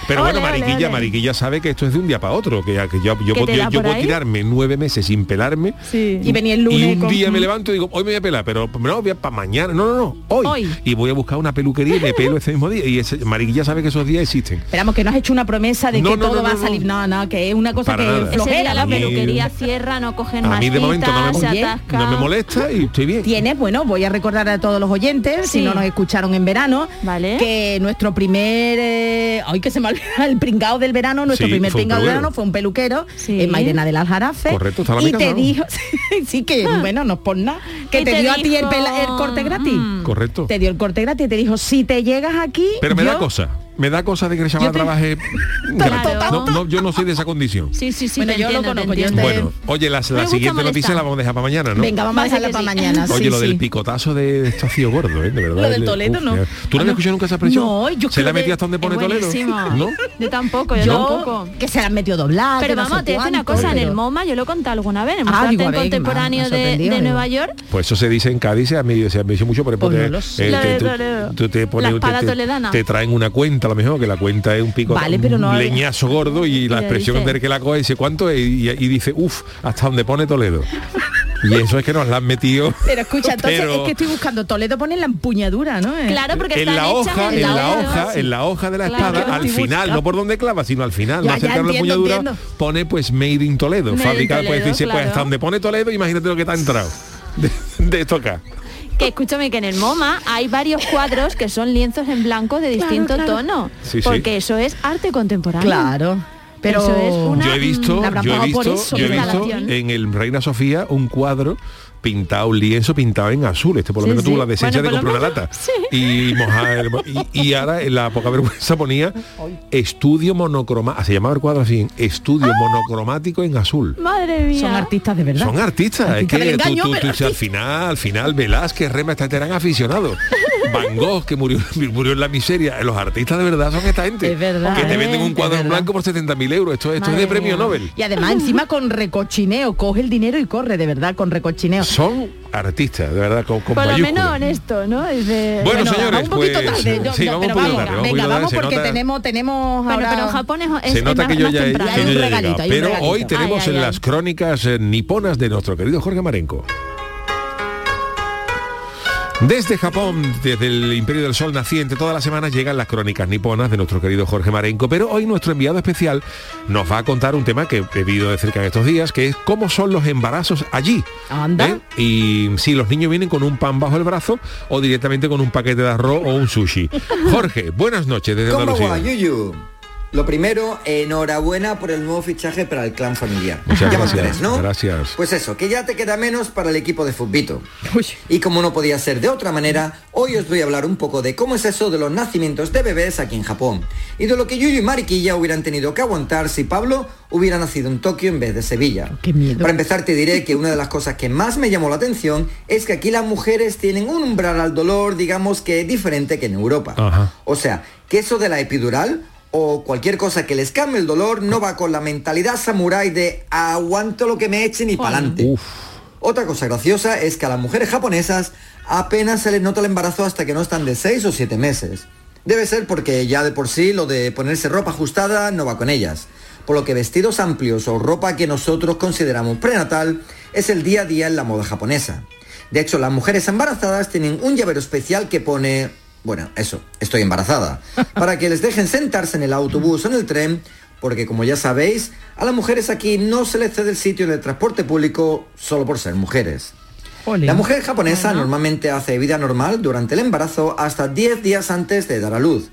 Pero Ole, bueno, Mariquilla, ole. Mariquilla sabe que esto es de un día para otro, que, que yo, yo, ¿Que puedo- yo ahí? tirarme nueve meses sin pelarme Sí. Y venía el y lunes un con- día me levanto y digo, hoy me voy a pelar, pero no, voy a para mañana. No, no, no, hoy. Hoy. Y voy a buscar una peluquería y me pelo ese mismo día. Y ese, Mariquilla sabe que esos días existen. Esperamos que no has hecho una promesa de No, que no, todo no, va a salir. No, no, que es una cosa Para que nada. flojera. día la a peluquería cierra, no cogen A más mí de momento no me, no molesta y estoy bien. Tienes, bueno, voy a recordar a todos los oyentes, si no nos escucharon en verano, Vale. que nuestro primer, eh, ay que se me olvida, el pringao del verano, nuestro Sí, primer pringao del verano fue un peluquero Sí. en Mairena del Aljarafe. Correcto, está la Y te ¿no? dijo, sí, que bueno, no es por nada, que te, te dio a ti el, corte gratis. mm. Correcto. Te dio el corte gratis y te dijo, si te llegas aquí, Pero me yo- da cosa. Me da cosa de que el chaval te- trabaje. No, no, yo no soy de esa condición. Sí, sí, sí. Bueno, yo lo entiendo, conozco, yo Bueno, oye, la, siguiente noticia la vamos a dejar para mañana, ¿no? Venga, vamos a dejarla para sí. mañana. Oye, sí, lo sí. del picotazo de esto ha sido gordo, ¿eh? De verdad. Lo del El- Toledo, ¿no? ya. ¿Tú no has escuchado nunca esa expresión? No, yo ¿Se creo la metido hasta donde pone Toledo? ¿No? Yo tampoco, yo Yo, tampoco. que se la han metido doblar. Pero vamos, te decir una cosa, en el MoMA, yo lo he contado alguna vez, en el Ah, me Contemporáneo me de. Nueva York. Pues eso se dice en Cádiz, se ha dicho mucho, pero Pues te- no lo sé. La te- de tú- Toledo. tú te pones- La espada te- te- toledana. te traen una cuenta a lo mejor, que la cuenta es un pico, Vale, pero no un hay- leñazo gordo y la expresión dice- del que la coge dice cuánto es? y, y dice, uff, hasta donde pone Toledo. Y eso es que nos la han metido. Pero escucha, entonces Pero- es que estoy buscando Toledo pone la empuñadura, ¿no? Eh, Claro, porque en están la hoja, en en la hoja, en la hoja de la Claro, espada, al final, buscando. no por donde clava, sino al final, Ya, más ya cercano a la empuñadura, entiendo. pone pues Made in Toledo. Made in pues dice, pues hasta donde pone Toledo, imagínate lo que te ha entrado. De, de esto acá. Que escúchame que en el MoMA hay varios cuadros que son lienzos en blanco de distinto claro. tono. Sí, sí. porque eso es arte contemporáneo. Claro. Pero Eso es una- Yo he visto, la habrán yo he visto, yo he visto en el Reina Sofía un cuadro pintado, un lienzo pintado en azul. Este por lo Sí, menos sí. tuvo la decencia Bueno, de comprar una lata. Y mojar y, y ahora en la poca vergüenza ponía estudio monocromático. Se llamaba el cuadro así, estudio monocromático en azul. Madre mía. son artistas de verdad. Son artistas, Artistas es que tú- engaño, tú- pero tú- al final, al final Velázquez, Rema, gente eran aficionados. Van Gogh, que murió, murió en la miseria. Los artistas de verdad son esta gente. Es verdad, que te ¿eh? venden un Es cuadro en blanco por 70.000 euros. Esto, esto es de premio mía. Nobel. Y además encima con recochineo, coge el dinero y corre, de verdad, con recochineo. Son artistas, de verdad, con, con Por lo menos honesto, ¿no? Es de- Bueno, Bueno, señores, un poquito pues, tarde, yo- sí, yo- vamos pero tarde, venga, vamos porque nota- tenemos, tenemos Bueno, ahora... pero en Japón es, se es nota más- que yo más ya que yo ya he llegado. Pero hoy tenemos Ay, ay, en ay. las crónicas eh, niponas de nuestro querido Jorge Marenco. Desde Japón, desde el Imperio del Sol naciente, todas las semanas llegan las crónicas niponas de nuestro querido Jorge Marenco, pero hoy nuestro enviado especial nos va a contar un tema que he vivido de cerca en estos días, que es cómo son los embarazos allí. Anda. ¿Eh? Y si los niños vienen con un pan bajo el brazo o directamente con un paquete de arroz o un sushi. Jorge, buenas noches desde ¿Cómo Andalucía. va, Yuyu? Lo primero, enhorabuena por el nuevo fichaje para el clan familiar. Muchas Ya gracias, tres, ¿no? gracias. Pues eso, que ya te queda menos para el equipo de Futbito. Uy. Y como no podía ser de otra manera, hoy os voy a hablar un poco de cómo es eso de los nacimientos de bebés aquí en Japón. Y de lo que Yuyu y Mariquilla hubieran tenido que aguantar si Pablo hubiera nacido en Tokio en vez de Sevilla. Qué miedo. Para empezar te diré que una de las cosas que más me llamó la atención es que aquí las mujeres tienen un umbral al dolor, digamos que diferente que en Europa. Ajá. O sea, que eso de la epidural o cualquier cosa que les calme el dolor no va con la mentalidad samurái de aguanto lo que me echen y pa'lante. Otra cosa graciosa es que a las mujeres japonesas apenas se les nota el embarazo hasta que no están de 6 o 7 meses. Debe ser porque ya de por sí lo de ponerse ropa ajustada no va con ellas. Por lo que vestidos amplios o ropa que nosotros consideramos prenatal es el día a día en la moda japonesa. De hecho, las mujeres embarazadas tienen un llavero especial que pone, bueno, eso, estoy embarazada, para que les dejen sentarse en el autobús o en el tren, porque como ya sabéis, a las mujeres aquí no se les cede el sitio en el transporte público solo por ser mujeres. La mujer japonesa normalmente hace vida normal durante el embarazo hasta 10 días antes de dar a luz,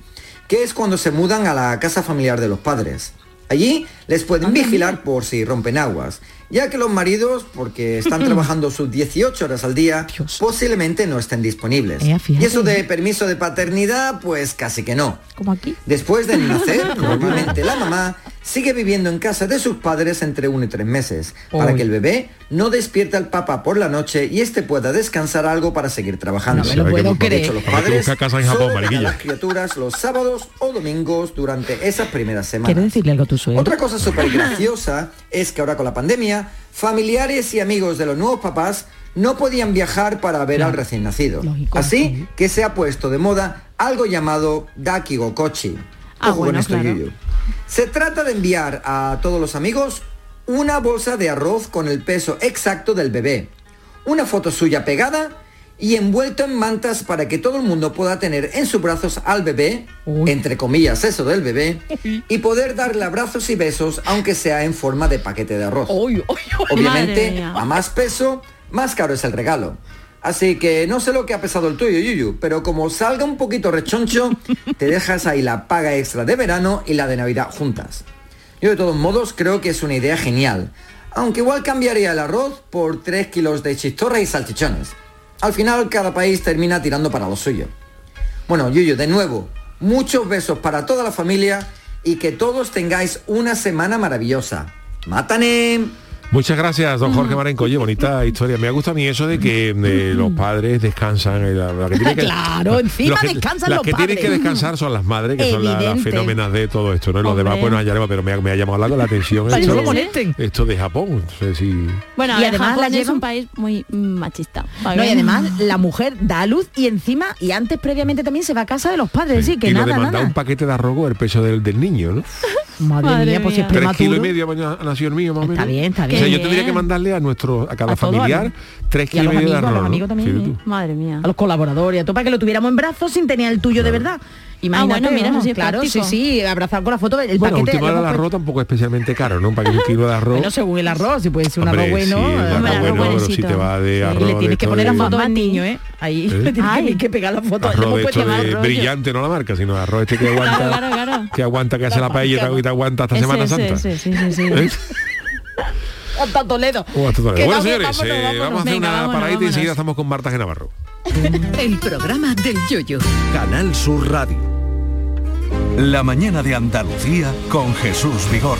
que es cuando se mudan a la casa familiar de los padres. Allí les pueden vigilar por si rompen aguas, ya que los maridos, porque están trabajando sus 18 horas al día, posiblemente no estén disponibles. Eh. Y eso de permiso de paternidad, pues casi que no. Como aquí. Después de nacer, normalmente la mamá sigue viviendo en casa de sus padres entre uno y tres meses, para que el bebé no despierte al papá por la noche y éste pueda descansar algo para seguir trabajando. No me lo que puedo creer. hecho, los padres buscar casa en Japón, a las criaturas los sábados o domingos durante esas primeras semanas. ¿Quieres decirle algo a tu suegro? Otra cosa súper graciosa es que ahora con la pandemia, familiares y amigos de los nuevos papás no podían viajar para ver al recién nacido. Lógico, Así sí. que se ha puesto de moda algo llamado Dakigokochi. Ah, Ojo con bueno, esto, claro. Se trata de enviar a todos los amigos una bolsa de arroz con el peso exacto del bebé, una foto suya pegada y envuelto en mantas para que todo el mundo pueda tener en sus brazos al bebé, Uy. entre comillas eso del bebé, y poder darle abrazos y besos aunque sea en forma de paquete de arroz. Uy, uy, uy. Madre Obviamente, a más peso, más caro es el regalo. Así que no sé lo que ha pesado el tuyo, Yuyu, pero como salga un poquito rechoncho, te dejas ahí la paga extra de verano y la de Navidad juntas. Yo de todos modos creo que es una idea genial, aunque igual cambiaría el arroz por 3 kilos de chistorra y salchichones. Al final cada país termina tirando para lo suyo. Bueno, Yuyu, de nuevo, muchos besos para toda la familia y que todos tengáis una semana maravillosa. ¡Mátane! Muchas gracias, don Jorge Marenco. Oye, bonita historia. Me gusta a mí eso de que eh, los padres descansan. eh, la- la que tiene que- Claro, encima los que- descansan las los que tienen que descansar son las madres, que son la- las fenómenas de todo esto. ¿no? Y los demás, nos hallaremos, pero me ha, me ha llamado la, la atención esto, esto de Japón. No sé si... Bueno, Y además Japón la es un país muy machista. No, y además la mujer da a luz y encima, y antes previamente también se va a casa de los padres, es decir, que y lo nada, de mandar nada. un paquete de arroz con el peso del, del niño, ¿no? Madre, Madre mía, pues si es Tres kilos y medio mañana ha nacido el mío, más o Está menos. bien, está O sea, bien. yo tendría que Bien. mandarle a nuestro, a cada A familiar, tres Y a kilos los y medio de a arroz. amigos también, ¿eh? Madre mía. a los colaboradores, a todo para que lo tuviéramos en brazos sin tener el tuyo de verdad. Imagínate, bueno, mira, es claro, práctico. sí, sí, abrazar con la foto, el Bueno, paquete. el arroz tampoco es especialmente caro, ¿no? Un paquete un kilo de arroz. Bueno, según el arroz, si puede ser un Hombre, arroz bueno. sí, el eh, arroz arroz bueno, pero si te va de y arroz le de tienes que poner la de- foto al niño, ¿eh? Ahí ¿Eh? le tienes Ay. que, que pegar la foto. Arroz de de brillante, no la marca, sino arroz este que aguanta, Claro, claro, claro. que aguanta, que hace la paella y te- aguanta hasta Ese, Semana Santa. ese, sí, sí, sí. ¿Eh? Hasta Toledo. Oh, hasta Toledo. Que Bueno, vamos, señores, vámonos, eh, vámonos. vamos a hacer Venga, una vámonos, paradita y enseguida estamos con Marta Genavarro. El programa del yoyo. Canal Sur Radio. La mañana de Andalucía con Jesús Vigorra.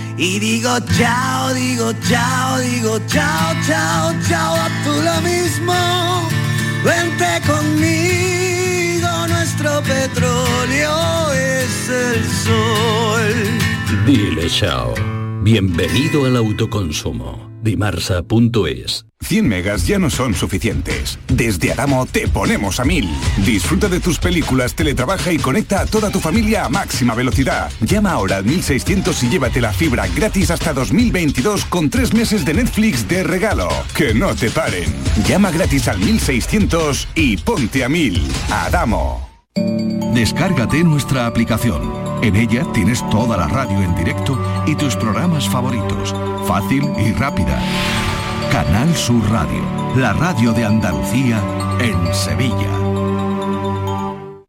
y digo chao, digo chao, digo chao, chao, chao, a tú lo mismo. Vente conmigo, nuestro petróleo es el sol. Dile chao. Bienvenido al autoconsumo. Dimarsa.es 100 megas ya no son suficientes. Desde Adamo te ponemos a 1000. Disfruta de tus películas, teletrabaja y conecta a toda tu familia a máxima velocidad. Llama ahora al 1600 y llévate la fibra gratis hasta 2022 con tres meses de Netflix de regalo. Que no te paren. Llama gratis al 1600 y ponte a 1000. Adamo. Descárgate nuestra aplicación. En ella tienes toda la radio en directo y tus programas favoritos. Fácil y rápida. Canal Sur Radio, la radio de Andalucía en Sevilla.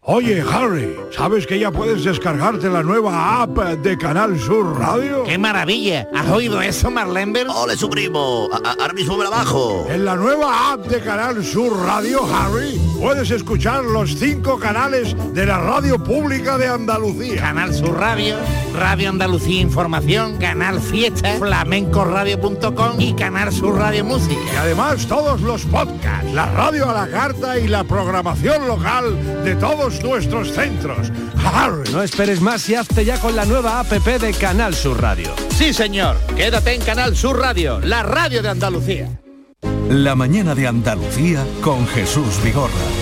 Oye, Harry, ¿sabes que ya puedes descargarte la nueva app de Canal Sur Radio? ¡Qué maravilla! ¿Has oído eso, Marlenber? ¡Ole, su primo! A- Ahora mismo me la bajo. En la nueva app de Canal Sur Radio, Harry, puedes escuchar los cinco canales de la radio pública de Andalucía. Canal Sur Radio, Radio Andalucía Información, Canal Fiesta, flamencoradio.com y Canal Sur Radio Música. Y además todos los podcasts, la radio a la carta y la programación local de todos nuestros centros. No esperes más y hazte ya con la nueva APP de Canal Sur Radio. Sí, señor. Quédate en Canal Sur Radio, la radio de Andalucía. La mañana de Andalucía con Jesús Vigorra.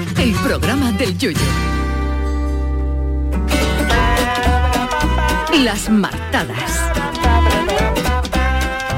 el programa del Yoyo. Las martadas.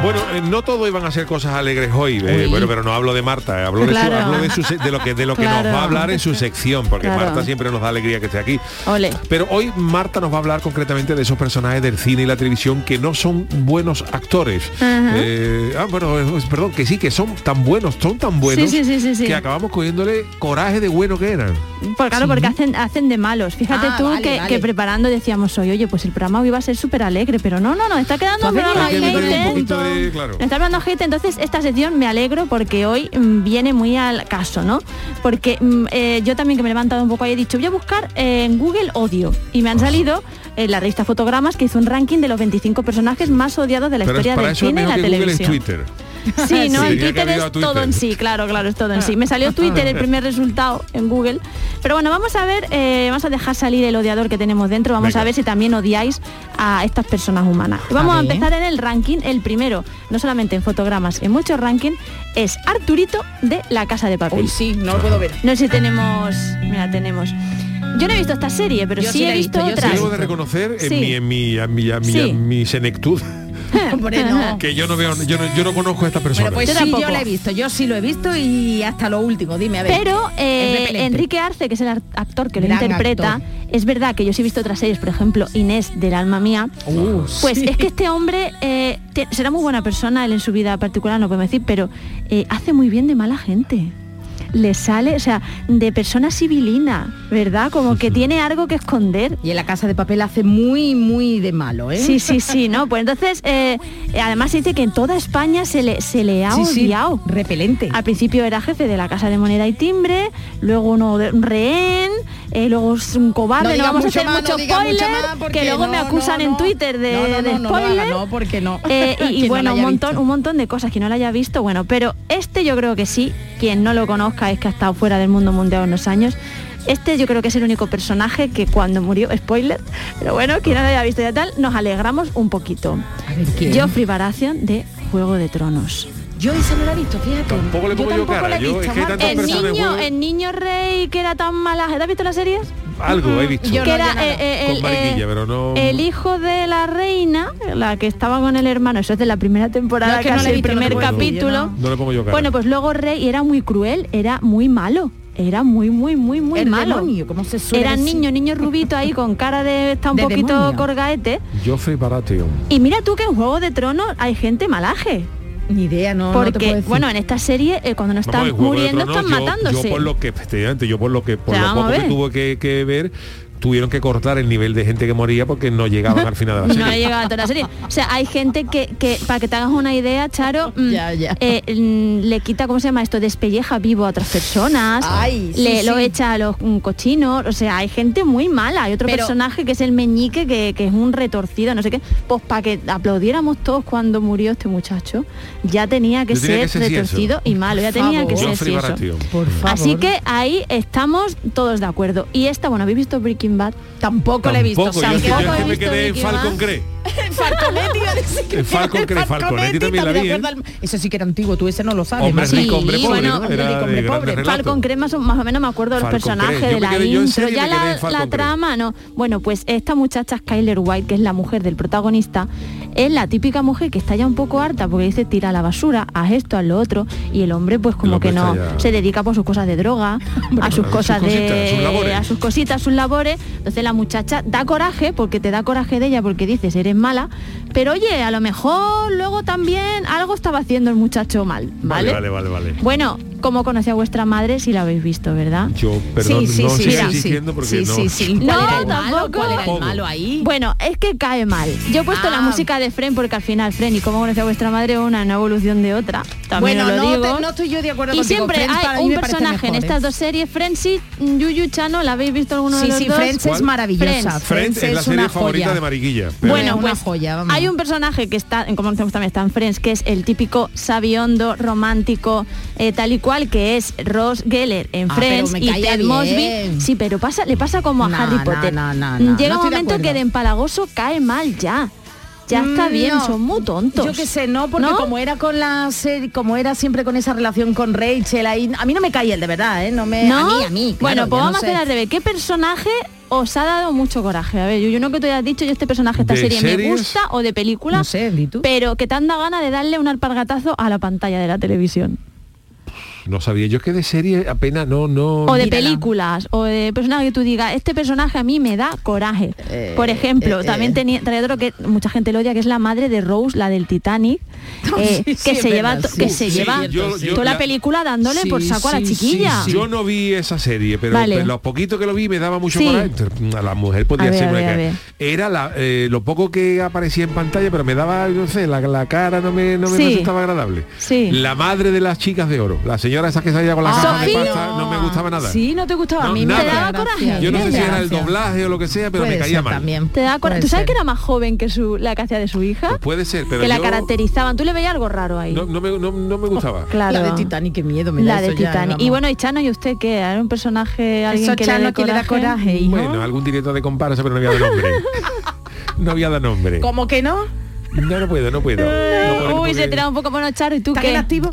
Bueno, eh, no todo iban a ser cosas alegres hoy, eh, bueno, pero no hablo de Marta, eh, hablo, de, su- hablo de, su se- de lo que de lo que Claro. nos va a hablar en su sección, porque Claro. Marta siempre nos da alegría que esté aquí. Ole. Pero hoy Marta nos va a hablar concretamente de esos personajes del cine y la televisión que no son buenos actores. Eh, ah, bueno, eh, perdón, que sí, que son tan buenos, son tan buenos Sí, sí, sí, sí, sí. que acabamos cogiéndole coraje de bueno que eran. Por, claro, porque hacen, hacen de malos. Fíjate Ah, tú vale, que, vale. que preparando decíamos hoy, oye, pues el programa hoy va a ser súper alegre, pero no, no, no, está quedando un Claro. Me está hablando gente, entonces esta sección me alegro porque hoy mm, viene muy al caso, ¿no? Porque mm, eh, yo también que me he levantado un poco ahí he dicho, voy a buscar eh, en Google odio. Y me han salido en la revista Fotogramas que hizo un ranking de los 25 personajes más odiados de la Pero historia del cine y la que Google es televisión. Twitter. Sí, no, Sí, en Twitter es Twitter. todo en sí, claro, claro, es todo en sí. Me salió Twitter el primer resultado en Google. Pero bueno, vamos a ver, eh, vamos a dejar salir el odiador que tenemos dentro, vamos Venga. a ver si también odiáis a estas personas humanas. Vamos a, empezar en el ranking, el primero, no solamente en fotogramas, en muchos rankings, es Arturito de La Casa de Papel. Uy, sí, no lo puedo ver. No sé si tenemos, mira, tenemos. Yo no he visto esta serie, pero Yo sí, he visto visto, otras. Debo de reconocer en Sí. mi en mi en mi, en mi, Sí. en mi senectud Hombre, no. que yo no veo yo no, yo no conozco a esta persona. Bueno, pues Yo sí, tampoco. yo la he visto, yo sí lo he visto y hasta lo último, dime, a ver. Pero eh. Enrique Arce, que es el actor que lo Gran interpreta, actor. es verdad que yo sí he visto otras series, por ejemplo, Inés del alma mía. Uh, Pues sí. es que este hombre eh, será muy buena persona, él en su vida particular no podemos decir, pero eh, hace muy bien de mala gente. Le sale, o sea, de persona civilina, ¿verdad? Como que tiene algo que esconder. Y en la casa de papel hace muy, muy de malo, ¿eh? Sí, sí, sí, ¿no? Pues entonces, eh, además se dice que en toda España se le, se le ha Sí, sí, odiado. repelente. Al principio era jefe de la Casa de Moneda y Timbre, luego uno de, un rehén, eh, luego es un cobarde, No vamos a hacer más, mucho no spoiler, que luego me acusan en. Twitter de, spoiler. no, porque no. Eh, y- bueno, un montón, visto. un montón de cosas que no lo haya visto, bueno, pero este yo creo que sí, quien no lo conozca es que ha estado fuera del mundo mundial unos años. Este yo creo que es el único personaje que cuando murió, spoiler, pero bueno, quien no lo haya visto ya tal, nos alegramos un poquito. Joffrey Baratheon de Juego de Tronos. Yo esa no la he visto, fíjate. Tampoco le pongo yo tampoco cara, la he yo- visto, es que hay El niño, el niño rey que era tan mala. ¿Te has visto la serie? Algo he visto. Yo que no, era yo eh, eh, Con el, mariquilla, eh, pero no- el hijo de la reina, la que estaba con el hermano, eso es de la primera temporada, es que no casi el visto, no te primer yo capítulo. no. No le pongo yo cara. Bueno, pues luego rey era muy cruel, era muy malo. Era muy, muy, muy, muy El malo. demonio, ¿cómo se suele Era decir? niño, niño rubito ahí con cara de está un De poquito demonio. corgaete. Joffrey Baratheon. Y mira tú que en Juego de Tronos hay gente malaje. Ni idea, no, no te puedo porque, decir. bueno, en esta serie, eh, cuando no están Vamos, muriendo, Tronos, están yo- matándose. Yo por lo que, efectivamente, yo por lo que, por O sea, lo poco que tuvo que, que ver, tuvieron que cortar el nivel de gente que moría porque no llegaban al final de la No serie. he llegado a toda la serie. O sea, hay gente que, que para que te hagas una idea, Charo, mm, Ya, ya. eh, mm, le quita, ¿cómo se llama esto? Despelleja vivo a otras personas, Ay, sí, le lo sí. echa a los mm, cochinos, o sea, hay gente muy mala. Hay otro Pero- personaje que es el meñique, que, que es un retorcido, no sé qué. Pues para que aplaudiéramos todos cuando murió este muchacho, ya tenía que ser que ser si retorcido y malo, ya tenía que ser si eso. Por favor. Así que ahí estamos todos de acuerdo. Y esta, bueno, ¿habéis visto Breaking Bad? tampoco la he visto. Tampoco, yo, yo Tampoco que he me visto quedé en Breaking Falcon Bad. Cree. Falconetti iba a decir que El Falcon, que era Falconetti también la vi, ¿eh? sí que era antiguo, tú ese no lo sabes. Hombre más. rico, hombre pobre, bueno, ¿no? Era rico, hombre de pobre. grandes relatos. Falcon más o, más o menos me acuerdo de los Falcon personajes. Yo de la yo intro, ya la, la trama no. Bueno, pues esta muchacha Skyler White, que es la mujer del protagonista, es la típica mujer que está ya un poco harta porque dice tira la basura, haz esto, haz lo otro, y el hombre pues como que no ya- se dedica por sus cosas de droga, a sus sus cosas cositas, de sus a sus cositas, sus labores. Entonces la muchacha da coraje porque te da coraje de ella porque dices eres mala, pero oye, a lo mejor luego también algo estaba haciendo el muchacho mal, ¿vale? Vale, vale, vale. vale. Bueno, como conocí a vuestra madre si la habéis visto, ¿verdad? Yo, perdón, sí, no sí, sí, diciendo porque sí, no... sí, sí. ¿Cuál No, era el malo? tampoco. ¿Cuál era el malo ahí? Bueno, es que cae mal. Yo he puesto la Ah. música de Fren porque al final Fren y cómo conocí a vuestra madre una, una evolución de otra. También Bueno, lo no, digo. te- no estoy yo de acuerdo y contigo. siempre Friends hay un personaje en estas dos series, Friends y Yuyu Chano, ¿la habéis visto alguno de Sí, los sí, dos? Friends es maravillosa. Friends es la serie una favorita joya. de Mariquilla. pero- Bueno, una pues joya, vamos. hay un personaje que está, en como decimos también está en Friends, que es el típico sabiondo, romántico, eh, tal y cual, que es Ross Geller en Ah, Friends y Ted bien. Mosby. Sí, pero pasa, le pasa como a No, Harry Potter. no, no, no, Llega un momento que de empalagoso cae mal ya. Ya está Mm, bien, no. son muy tontos. Yo que sé, no, porque ¿No? como era con la serie, como era siempre con esa relación con Rachel, ahí, a mí no me caía el de verdad, ¿eh? No me, ¿No? a mí, a mí. bueno, pues vamos a hacer al revés. ¿Qué personaje os ha dado mucho coraje? A ver, yo, yo no que te hayas dicho, yo este personaje, esta ¿De serie me gusta o de película, No sé, di tú. pero que te han dado ganas de darle un alpargatazo a la pantalla de la televisión. No sabía yo que de serie apenas no no O de Mírala. películas, o de personaje que tú digas, este personaje a mí me da coraje. Eh, Por ejemplo, eh, también eh. tenía, traía otro que mucha gente lo odia, que es la madre de Rose, la del Titanic, eh, Sí, que se lleva, que sí, se sí, lleva yo- yo toda la, la- película dándole por Sí, saco a la sí, sí, chiquilla. sí. Yo no vi esa serie, pero, Vale. lo poquito que lo vi me daba mucho Sí. coraje. A la mujer podía ver, ser una ver. Era la, eh, lo poco que aparecía en pantalla, pero me daba, no sé, la, la cara no me, no me Sí. resultaba agradable. Sí. La madre de las chicas de oro, la señora esa que salía con la Ah, de pasta, no me gustaba nada. Sí, no te gustaba No, a mí. nada. me ¿Te da daba coraje? Yo no sé si era el doblaje o lo que sea, pero Puede me caía ser mal. También. ¿Te da coraje? ¿Tú sabes ser. que era más joven que su la que hacía de su hija? Pues puede ser, pero que la caracterizaban. ¿Tú le veías algo raro ahí? no, no me, no, no me gustaba. Claro. La de Titanic, qué miedo me da La de ya, Titanic. y bueno, y Chano, ¿y usted qué? ¿Era un personaje, alguien Eso que Chano le que le da coraje, hijo. Bueno, algún directo de comparsa, pero no voy a dar nombre. no voy a dar nombre. ¿Cómo que no? No, no puedo, no puedo. No Uy, se tira un poco bueno, Charo, ¿y tú ¿Estás qué? activo?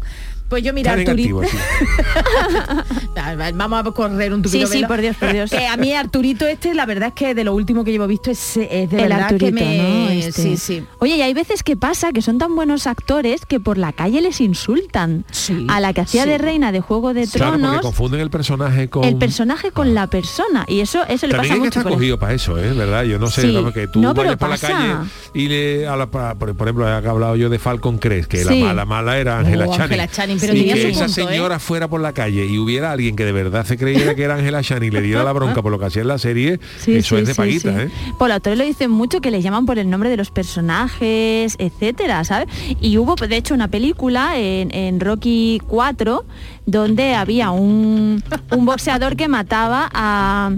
Pues yo mira, Está Arturito. sí. Vamos a correr un tupido Sí, sí, velo. por Dios, por Dios. Que a mí Arturito este, la verdad es que de lo último que llevo visto es, es de el verdad Arturito, que me... ¿no? Este. Sí, sí. Oye, y hay veces que pasa que son tan buenos actores que por la calle les insultan. Sí, A la que hacía sí. de reina de Juego de Claro, porque Tronos, confunden el personaje con... el personaje con la persona. Y eso, eso le También pasa que mucho. cogido para eso, ¿eh? ¿Verdad? Yo no sé, Sí. vamos, que tú No, vayas por la calle y le... A la, por, ejemplo, he hablado yo de Falcon Crest, que Sí. la mala mala era Ángela Oh, Channing. Pero y tenía que su esa punto, ¿eh? señora fuera por la calle y hubiera alguien que de verdad se creyera que era Ángela Channing y le diera la bronca por lo que hacía en la serie, Sí, eso sí, es de paguita, sí. ¿eh? Por los actores lo dicen mucho que les llaman por el nombre de los personajes, etcétera, ¿sabes? Y hubo, de hecho, una película en, en Rocky 4 donde había un, un boxeador que mataba a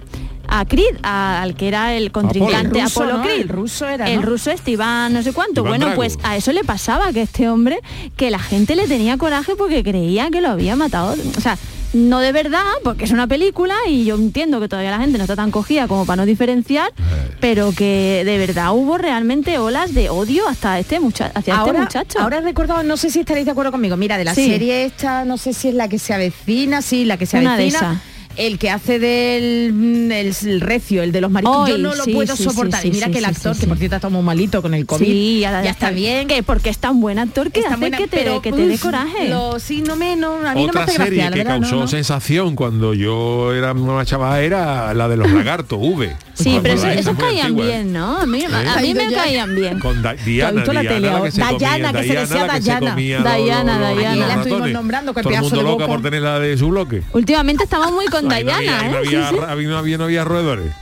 a Creed, a- al que era el contrincante ruso, Apolo ¿no? Creed. El ruso era, El ¿no? ruso este Iván, no sé cuánto. Iván bueno, Drago. pues a eso le pasaba que este hombre, que la gente le tenía coraje porque creía que lo había matado. O sea, no de verdad, porque es una película y yo entiendo que todavía la gente no está tan cogida como para no diferenciar, Eh. pero que de verdad hubo realmente olas de odio hasta este mucha hacia ahora, este muchacho. ahora he recordado, no sé si estaréis de acuerdo conmigo, mira, de la Sí. serie esta, no sé si es la que se avecina, sí, la que se Una de avecina. El que hace del mm, el, el recio, el de los mariscos, yo no lo sí, puedo sí, soportar. sí, y mira sí, que el actor, sí, que por cierto está muy malito con el COVID, Sí, ya, está bien. Que porque es tan buen actor que Está hace buena, que te, pero, que te dé coraje. Lo, sí, no me, no, a mí no me Otra hace serie gracia, que verdad, causó no, no. sensación cuando yo era una chavala era la de los lagartos, V. Sí, pero eso- esos caían antigua, ¿eh? bien, ¿no? A mí, a mí me caían bien. Con Da- Diana, la Diana, tele la ahora? que se Dayana, comía, que se decía Dayana. Dayana, Dayana. La estuvimos nombrando, que Todo el pedazo mundo de boca. por tener la de su bloque. Últimamente estamos muy con no había- no ¿eh? había, Sí, sí. ahí no había, no había roedores.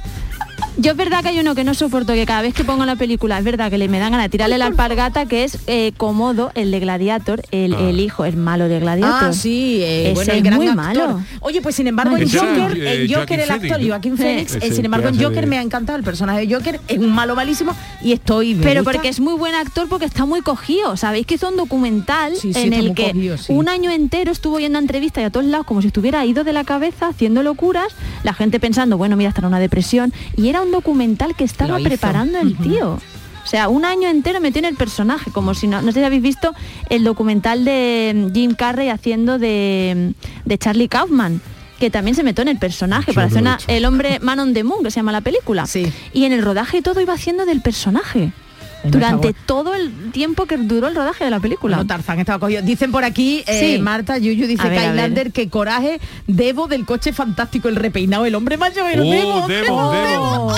Yo es verdad que hay uno que no soporto, que cada vez que pongo la película es verdad que le me dan ganas de tirarle la alpargata, que es eh, Comodo, el de Gladiator, el, Ah. el hijo, el malo de Gladiator. Ah, sí, eh, Ese bueno, el es gran muy actor. malo. Oye, pues sin embargo, en Joker, en Joker el actor. Joaquín Phoenix, eh, sin embargo, en Joker de- me ha encantado el personaje de Joker, es un malo malísimo y estoy Pero gusta. porque es muy buen actor porque está muy cogido. Sabéis que hizo un documental Sí, sí, en está el que cogido, sí. un año entero estuvo yendo a entrevistas y a todos lados como si estuviera ido de la cabeza haciendo locuras, la gente pensando, bueno, mira, estará una depresión. Y era un documental que estaba preparando el tío. O sea, un año entero metió en el personaje, como si no, no sé si habéis visto el documental de Jim Carrey haciendo de, de Charlie Kaufman que también se metió en el personaje para hacer una- el hombre Man on the Moon, que se llama la película. Y en el rodaje todo iba haciendo del personaje. Durante todo el tiempo que duró el rodaje de la película. Bueno, Tarzán estaba cogido. Dicen por aquí, eh, Sí. Marta, Yuyu, dice ver, que coraje, Debo del coche fantástico, el repeinado, el hombre mayor, el Oh, Debo. Debo, Debo,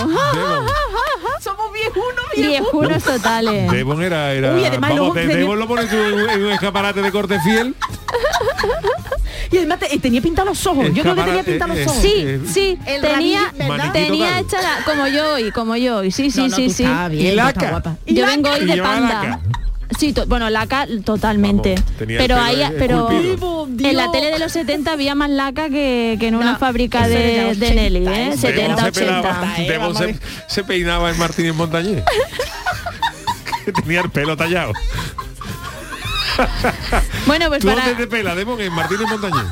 Somos viejunos, Viejunos totales. Devon era, era Uy, además vamos, luego de- tenía- Devon lo pones en un escaparate de corte fiel. Y además te- eh, tenía pintados los ojos. Yo creo que tenía pintados los ojos. Sí, sí, El tenía, tenía hecha la- como yo hoy, como yo hoy. Sí, sí, No, no, sí, sí. bien, Y laca. guapa. Y Yo laca. vengo hoy de panda. Sí, bueno, laca totalmente. pero ahí, pero en la tele de los 70 había más laca que, que en una fábrica de, ya de 80, Nelly, ¿eh? eso. 70, Devon se, pelaba- 80. Devon se, se peinaba en Martínez Montañés. que tenía el pelo tallado. Bueno, pues ¿Tú para, dónde te pela, Devon? En Martínez Montañés.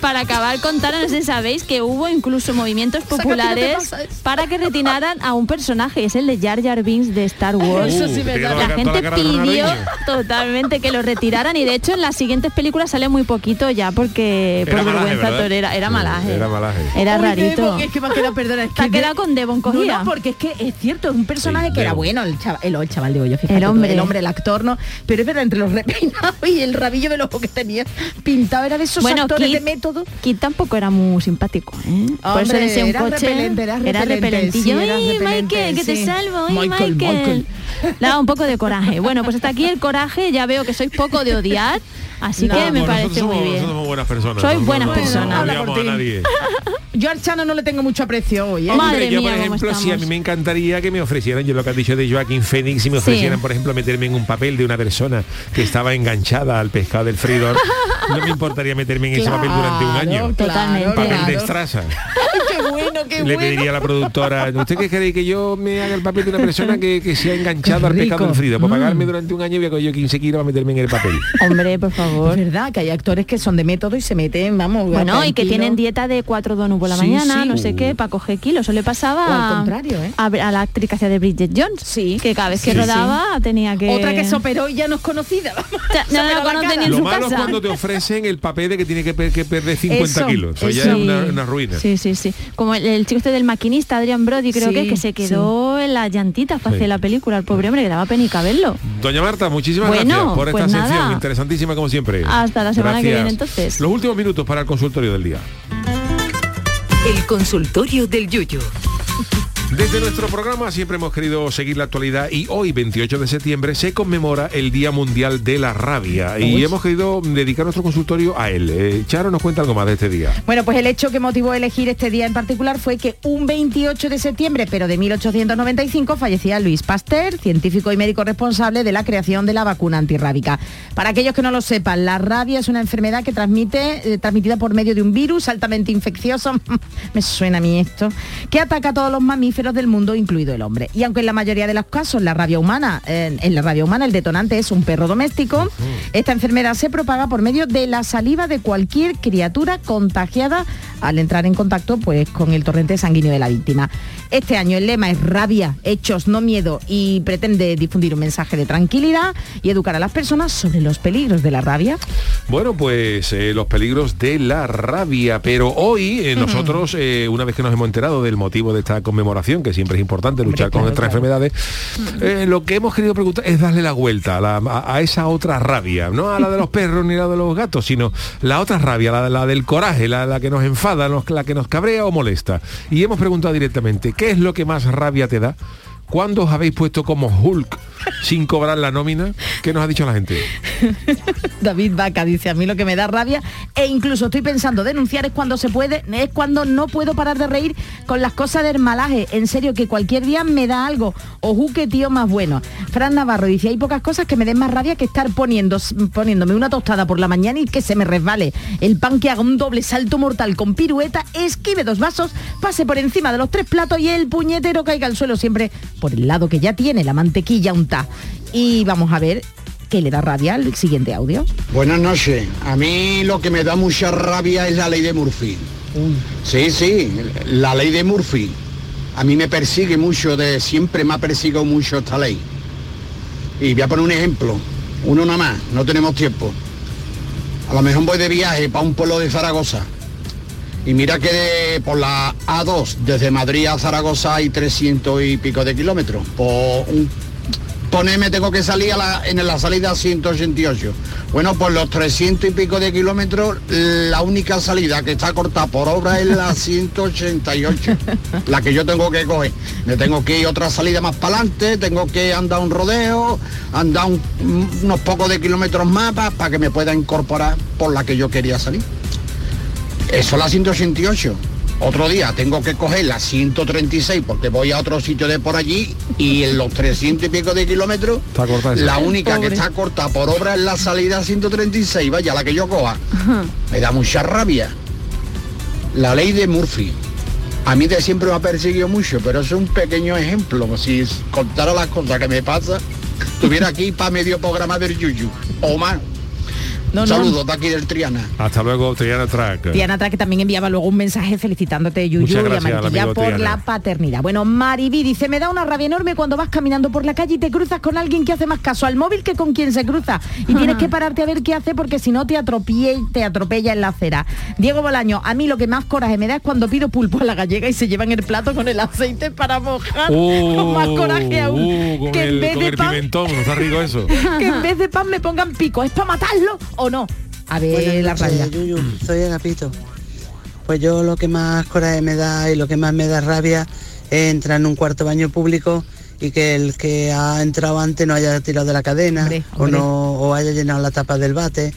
Para acabar contar, no sé si sabéis que hubo incluso movimientos populares para que retiraran a un personaje, es el de Jar Jar Binks de Star Wars. Eso sí, Uh, tiene la toda gente de pidió totalmente que lo retiraran y de hecho en las siguientes películas sale muy poquito ya porque Era por malaje, vergüenza ¿verdad? torera era Sí, malaje Era malaje. era Uy, rarito Devon, es que me ha quedado, perdona, es que Te ha quedado con Devon cogida. No, no, porque es que es cierto, es un personaje Sí, que era bueno, el chaval, el, el chaval de hoyo, fíjate El hombre. el hombre, el actor, no, pero es verdad, entre los repeinados y el rabillo del ojo que tenía pintado, era de esos bueno actores Kid, de. Kid tampoco era muy simpático ¿eh? por eso Hombre, decía un era coche repelente, era repelente, repelentillo. sí, era ¡Ay, repelente, Michael que te sí. salvo ¡Ay, Michael, Michael, Michael. Daba un poco de coraje bueno pues hasta aquí el coraje ya veo que sois poco de odiar así No, que me parece muy bien nosotros somos buenas personas. Nosotros buenas personas. No por a ti. nadie. Yo al Chano no le tengo mucho aprecio hoy, ¿eh? Madre Hombre, yo, por mía, cómo ejemplo, si a mí me encantaría que me ofrecieran, yo lo que has dicho de Joaquín Phoenix, si me Sí. ofrecieran, por ejemplo, meterme en un papel de una persona que estaba enganchada al pescado del freidor, no me importaría meterme en ese papel durante un año. Totalmente. Papel de claro. estraza. Ay, qué bueno, qué Le bueno. pediría a la productora, ¿usted qué cree que yo me haga el papel de una persona que, que se ha enganchado al pescado del freidor? Para Mm. pagarme durante un año voy a coger yo 15 kilos para meterme en el papel. hombre por favor Es verdad que hay actores que son de método y se meten, vamos, Bueno, y que tienen dieta de cuatro donuts por la Sí, mañana, sí. no sé qué, para coger kilos. Eso le pasaba O al a- contrario, ¿eh? a, a la actriz que hacía de Bridget Jones. Sí. Que cada vez que Sí, rodaba tenía que... Otra que se operó y ya no es conocida. O sea, Se no en Lo su malo es cuando te ofrecen el papel de que tiene que, per- que perder 50 Eso, kilos. Eso ya es una, una ruina. Sí, sí, sí. Como el, el chico este del maquinista, Adrian Brody, creo Sí, que, que se quedó en las llantitas para Sí. hacer la película. El pobre hombre que daba penica verlo. Doña Marta, muchísimas Bueno, gracias por esta pues sección nada. interesantísima como siempre. Hasta la semana que viene, entonces. Los últimos minutos para el consultorio del día. El consultorio del Yuyo. Desde nuestro programa siempre hemos querido seguir la actualidad y hoy, 28 de septiembre, se conmemora el Día Mundial de la Rabia y hemos querido dedicar nuestro consultorio a él. Eh, Charo nos cuenta algo más de este día. Bueno, pues el hecho que motivó a elegir este día en particular fue que un 28 de septiembre, pero de 1895, fallecía Luis Pasteur, científico y médico responsable de la creación de la vacuna antirrábica. Para aquellos que no lo sepan, la rabia es una enfermedad que transmite, eh, transmitida por medio de un virus altamente infeccioso, me suena a mí esto, que ataca a todos los mamíferos del mundo, incluido el hombre. Y aunque en la mayoría de los casos la rabia humana, en la rabia humana el detonante es un perro doméstico, esta enfermedad se propaga por medio de la saliva de cualquier criatura contagiada al entrar en contacto pues, con el torrente sanguíneo de la víctima. Este año el lema es rabia, hechos, no miedo y pretende difundir un mensaje de tranquilidad y educar a las personas sobre los peligros de la rabia. Bueno, pues eh, los peligros de la rabia, pero hoy eh, nosotros, eh, una vez que nos hemos enterado del motivo de esta conmemoración, que siempre es importante luchar con claro, claro. enfermedades, eh, lo que hemos querido preguntar es darle la vuelta a, la- a- a esa otra rabia, no a la de los perros ni la de los gatos, sino la otra rabia, la, la del coraje, la, la que nos enfada, la que nos cabrea o molesta. Y hemos preguntado directamente, ¿qué es lo que más rabia te da? ¿Cuándo os habéis puesto como Hulk sin cobrar la nómina? ¿Qué nos ha dicho la gente? David Vaca dice, a mí lo que me da rabia e incluso estoy pensando denunciar es cuando se puede, es cuando no puedo parar de reír con las cosas del malaje. En serio, que cualquier día me da algo. Ojú, qué tío más bueno. Fran Navarro dice, hay pocas cosas que me den más rabia que estar poniendo, poniéndome una tostada por la mañana y que se me resbale. El pan que haga un doble salto mortal con pirueta, esquive dos vasos, pase por encima de los tres platos y el puñetero caiga al suelo siempre por el lado que ya tiene la mantequilla Y vamos a ver qué le da rabia al siguiente audio. Buenas noches. A mí lo que me da mucha rabia es la ley de Murphy. Sí, sí, la ley de Murphy. a mí me persigue mucho, de siempre me ha perseguido mucho esta ley. Y voy a poner un ejemplo, uno nada más, no tenemos tiempo. A lo mejor voy de viaje para un pueblo de Zaragoza. Y mira que de- por la A2, desde Madrid a Zaragoza hay 300 y pico de kilómetros. Por un, poneme, tengo que salir a la- en la salida 188. Bueno, por los 300 y pico de kilómetros, la única salida que está cortada por obra es la 188, la que yo tengo que coger. Me tengo que ir otra salida más para adelante, tengo que andar un rodeo, andar un- unos pocos de kilómetros más para que me pueda incorporar por la que yo quería salir. Eso es la 188. Otro día tengo que coger la 136 porque voy a otro sitio de por allí y en los 300 y pico de kilómetros Está cortada esa. la única Pobre. que está corta por obra es la salida 136, vaya, la que yo coja. Me da mucha rabia. La ley de Murphy. A mí de siempre me ha perseguido mucho, pero es un pequeño ejemplo. Si contara las cosas que me pasa, estuviera aquí para medio programa del Yuyu. O más. No, no. Saludos de aquí del Triana. Hasta luego, Triana Track. Diana Tra, que también enviaba luego un mensaje felicitándote, Yuyu, y a Mariquilla por Triana. la paternidad. Bueno, Mariví dice, me da una rabia enorme cuando vas caminando por la calle y te cruzas con alguien que hace más caso al móvil que con quien se cruza. Y tienes que pararte a ver qué hace porque si no te atropella, te atropella en la acera. Diego Bolaño, a mí lo que más coraje me da es cuando pido pulpo a la gallega y se llevan el plato con el aceite para mojar. con más coraje aún. Uh, con que en vez con de el pan, pimentón, ¿no está rico eso? que en vez de pan me pongan pico. ¿Es para matarlo o no? A ver, Buenas la noches. Yuyu, soy Agapito. Pues yo lo que más coraje me da y lo que más me da rabia es entrar en un cuarto baño público y que el que ha entrado antes no haya tirado de la cadena o hombre. no o haya llenado la tapa del bate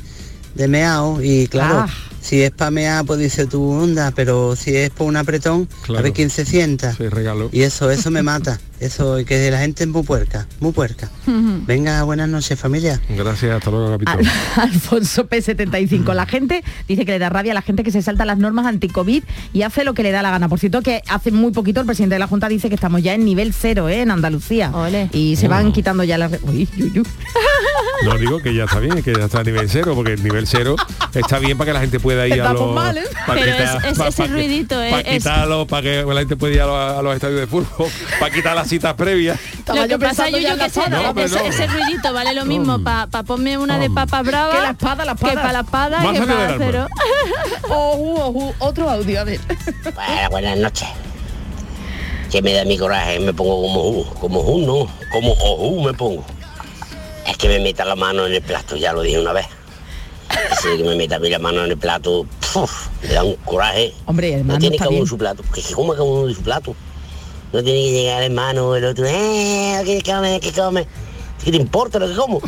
de meao y claro, Ah. si es para mear pues dice tu onda, pero si es por un apretón, a Claro. ver quién se sienta. Sí, regalo. Y eso, eso me mata. Eso, y que la gente es muy puerca, muy puerca. Venga, buenas noches familia. Gracias, hasta luego, capitán. Alfonso P75. La gente dice que le da rabia a la gente que se salta las normas anti-COVID y hace lo que le da la gana. Por cierto, que hace muy poquito el presidente de la Junta dice que estamos ya en nivel cero ¿eh? en Andalucía. Y se van quitando ya las... Uy, uy, uy. No digo que ya está bien, que ya está a nivel cero, porque el nivel cero está bien para que la gente pueda ir a los... mal, ¿eh? para Pero quitar- es- es pa- ese pa- ruidito, ¿eh? Para Es- quitarlo, para que la gente pueda ir a los, a los estadios de fútbol, para quitar las citas previas. Lo que pasa, yo, yo que sé, No, ese, no. ese ruidito vale lo mismo para pa ponme una de papa brava Que la espada, la espada. que para la espada Más que para arma. cero. Ojú, ojú, otro audio, a ver. Bueno, buenas noches. Que me da mi coraje, me pongo como Ju, como Ju no, como Ojú me pongo. Es que me meta la mano en el plato, ya lo dije una vez. Así que me meta a mí la mano en el plato, ¡puf! me da un coraje. Hombre, No hermano, tiene está cada uno bien. su plato, porque ¿cómo cada uno de su plato? No tiene que llegar el hermano, el otro, eh, ¿qué come, qué come? ¿Qué te importa lo que como?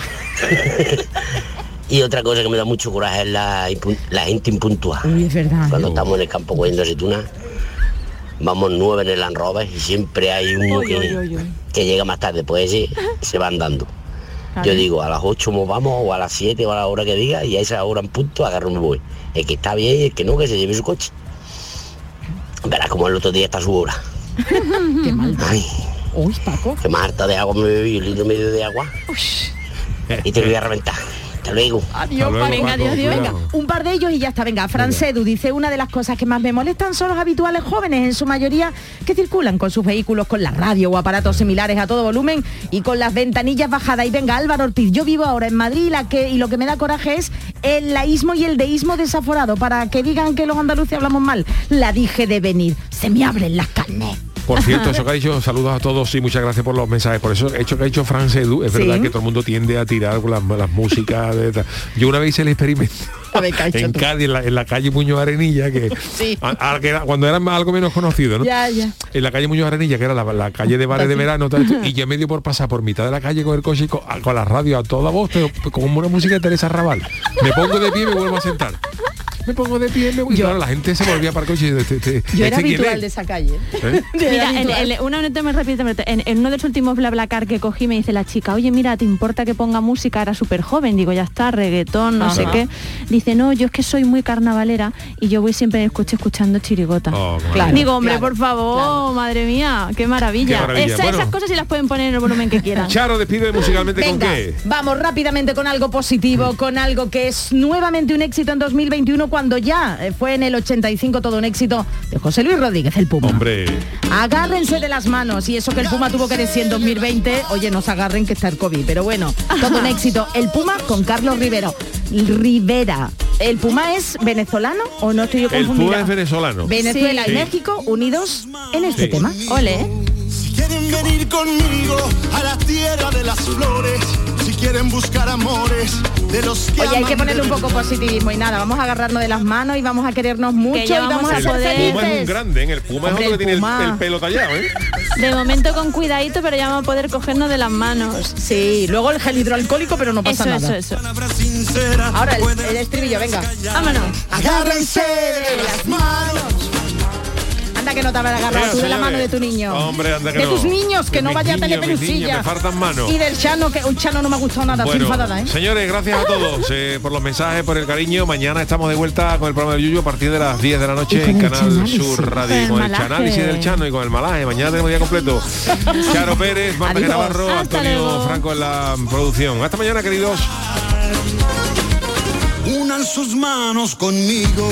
y otra cosa que me da mucho coraje es la, la gente impuntual. Uy, es verdad. Cuando estamos en el campo cogiendo aceitunas, vamos nueve en el Land y siempre hay uno Uy, que, uy, llega más tarde, pues ese se van dando. Claro. Yo digo, a las 8 nos vamos, o a las 7 o a la hora que diga, y a esa hora en punto agarro me voy. El que está bien y el que no, que se lleve su coche. Verás como el otro día está su hora. Qué mal. Ay, Uy, Paco. que más harta de agua me bebí, un litro medio de agua. Y te lo voy a reventar. Hasta luego. Adiós, luego, venga, Paco, adiós. Venga, un par de ellos y ya está. Venga, Francedu dice, una de las cosas que más me molestan son los habituales jóvenes, en su mayoría, que circulan con sus vehículos, con la radio o aparatos similares a todo volumen y con las ventanillas bajadas. Y venga, Álvaro Ortiz, yo vivo ahora en Madrid y, la que, y lo que me da coraje es el laísmo y el deísmo desaforado. Para que digan que los andaluces hablamos mal, la dije de venir. Se me abren las carnes. Por cierto, eso que ha dicho, saludos a todos y muchas gracias por los mensajes. Por eso, hecho que ha dicho Fran es Sí. verdad que todo el mundo tiende a tirar las, las músicas. de tal. Yo una vez hice el experimento A ver, ¿qué ha hecho en tú? Cádiz, en la, en la calle Muñoz Arenilla, que, Sí. a- a- que era- cuando era algo menos conocido, ¿no? Ya, ya. En la calle Muñoz Arenilla, que era la, la calle de bares de verano, esto, y yo me dio por pasar por mitad de la calle con el coche y con, con la radio a toda voz, pero con una música de Teresa Raval. Me pongo de pie y me vuelvo a sentar. Me pongo de pie me voy. Claro, la gente se volvía para el coche "Este- este- Yo era ¿este quién habitual es?". de esa calle. ¿Eh? Mira, en, una nota muy rápida, en, en uno de los últimos BlaBlaCar que cogí me dice la chica, oye, mira, ¿te importa que ponga música? Era súper joven, digo, ya está, reggaetón, no sé qué. Dice, no, yo es que soy muy carnavalera y yo voy siempre en el coche escuchando chirigota. Oh, Claro, digo, hombre, claro, por favor, madre mía, qué maravilla. Qué maravilla. Esa- Bueno. Esas cosas sí las pueden poner en el volumen que quieran. Charo, despide musicalmente con qué. vamos rápidamente con algo positivo, con algo que es nuevamente un éxito en 2021 cuando ya eh, fue en el 85 todo un éxito de José Luis Rodríguez, el Puma. Hombre. Agárrense de las manos y eso que el Puma tuvo que decir en 2020, oye, no se agarren que está el COVID, pero bueno, todo un éxito. El Puma con Carlos Rivero. Rivera. ¿El Puma es venezolano o no estoy yo El confundida? Puma es venezolano. Venezuela Sí. y México unidos en este Sí. tema. Ole. Si quieren venir conmigo a la tierra de las flores, quieren buscar amores de los que Oye, hay que ponerle un poco positivismo y nada, vamos a agarrarnos de las manos y vamos a querernos mucho y vamos vamos a ser poder- El Puma es un felices. grande, ¿eh? El Puma Hombre, es otro que el tiene el, pelo tallado, ¿eh? De momento con cuidadito, pero ya vamos a poder cogernos de las manos. Sí, luego el gel hidroalcohólico, pero no pasa eso, nada. Eso, eso, Ahora el, el estribillo, venga. Vámonos. Agárrense de las manos. Anda que no te habrás agarrado tú de la mano de tu niño. Hombre, anda que de no. tus niños, que De no vaya a tener pelusilla. me faltan manos. Y del Chano, que un Chano no me ha gustado nada, estoy Bueno, enfadada, ¿eh? señores, gracias a todos eh, por los mensajes, por el cariño. Mañana estamos de vuelta con el programa de Yuyu a partir de las 10 de la noche en Canal. Sur Radio, Con el con el malaje. chanálisis del Chano y con el malaje. Mañana tenemos día completo. Charo Pérez, Marta. Navarro, Antonio luego. Franco en la producción. Hasta mañana, queridos. unan sus manos conmigo.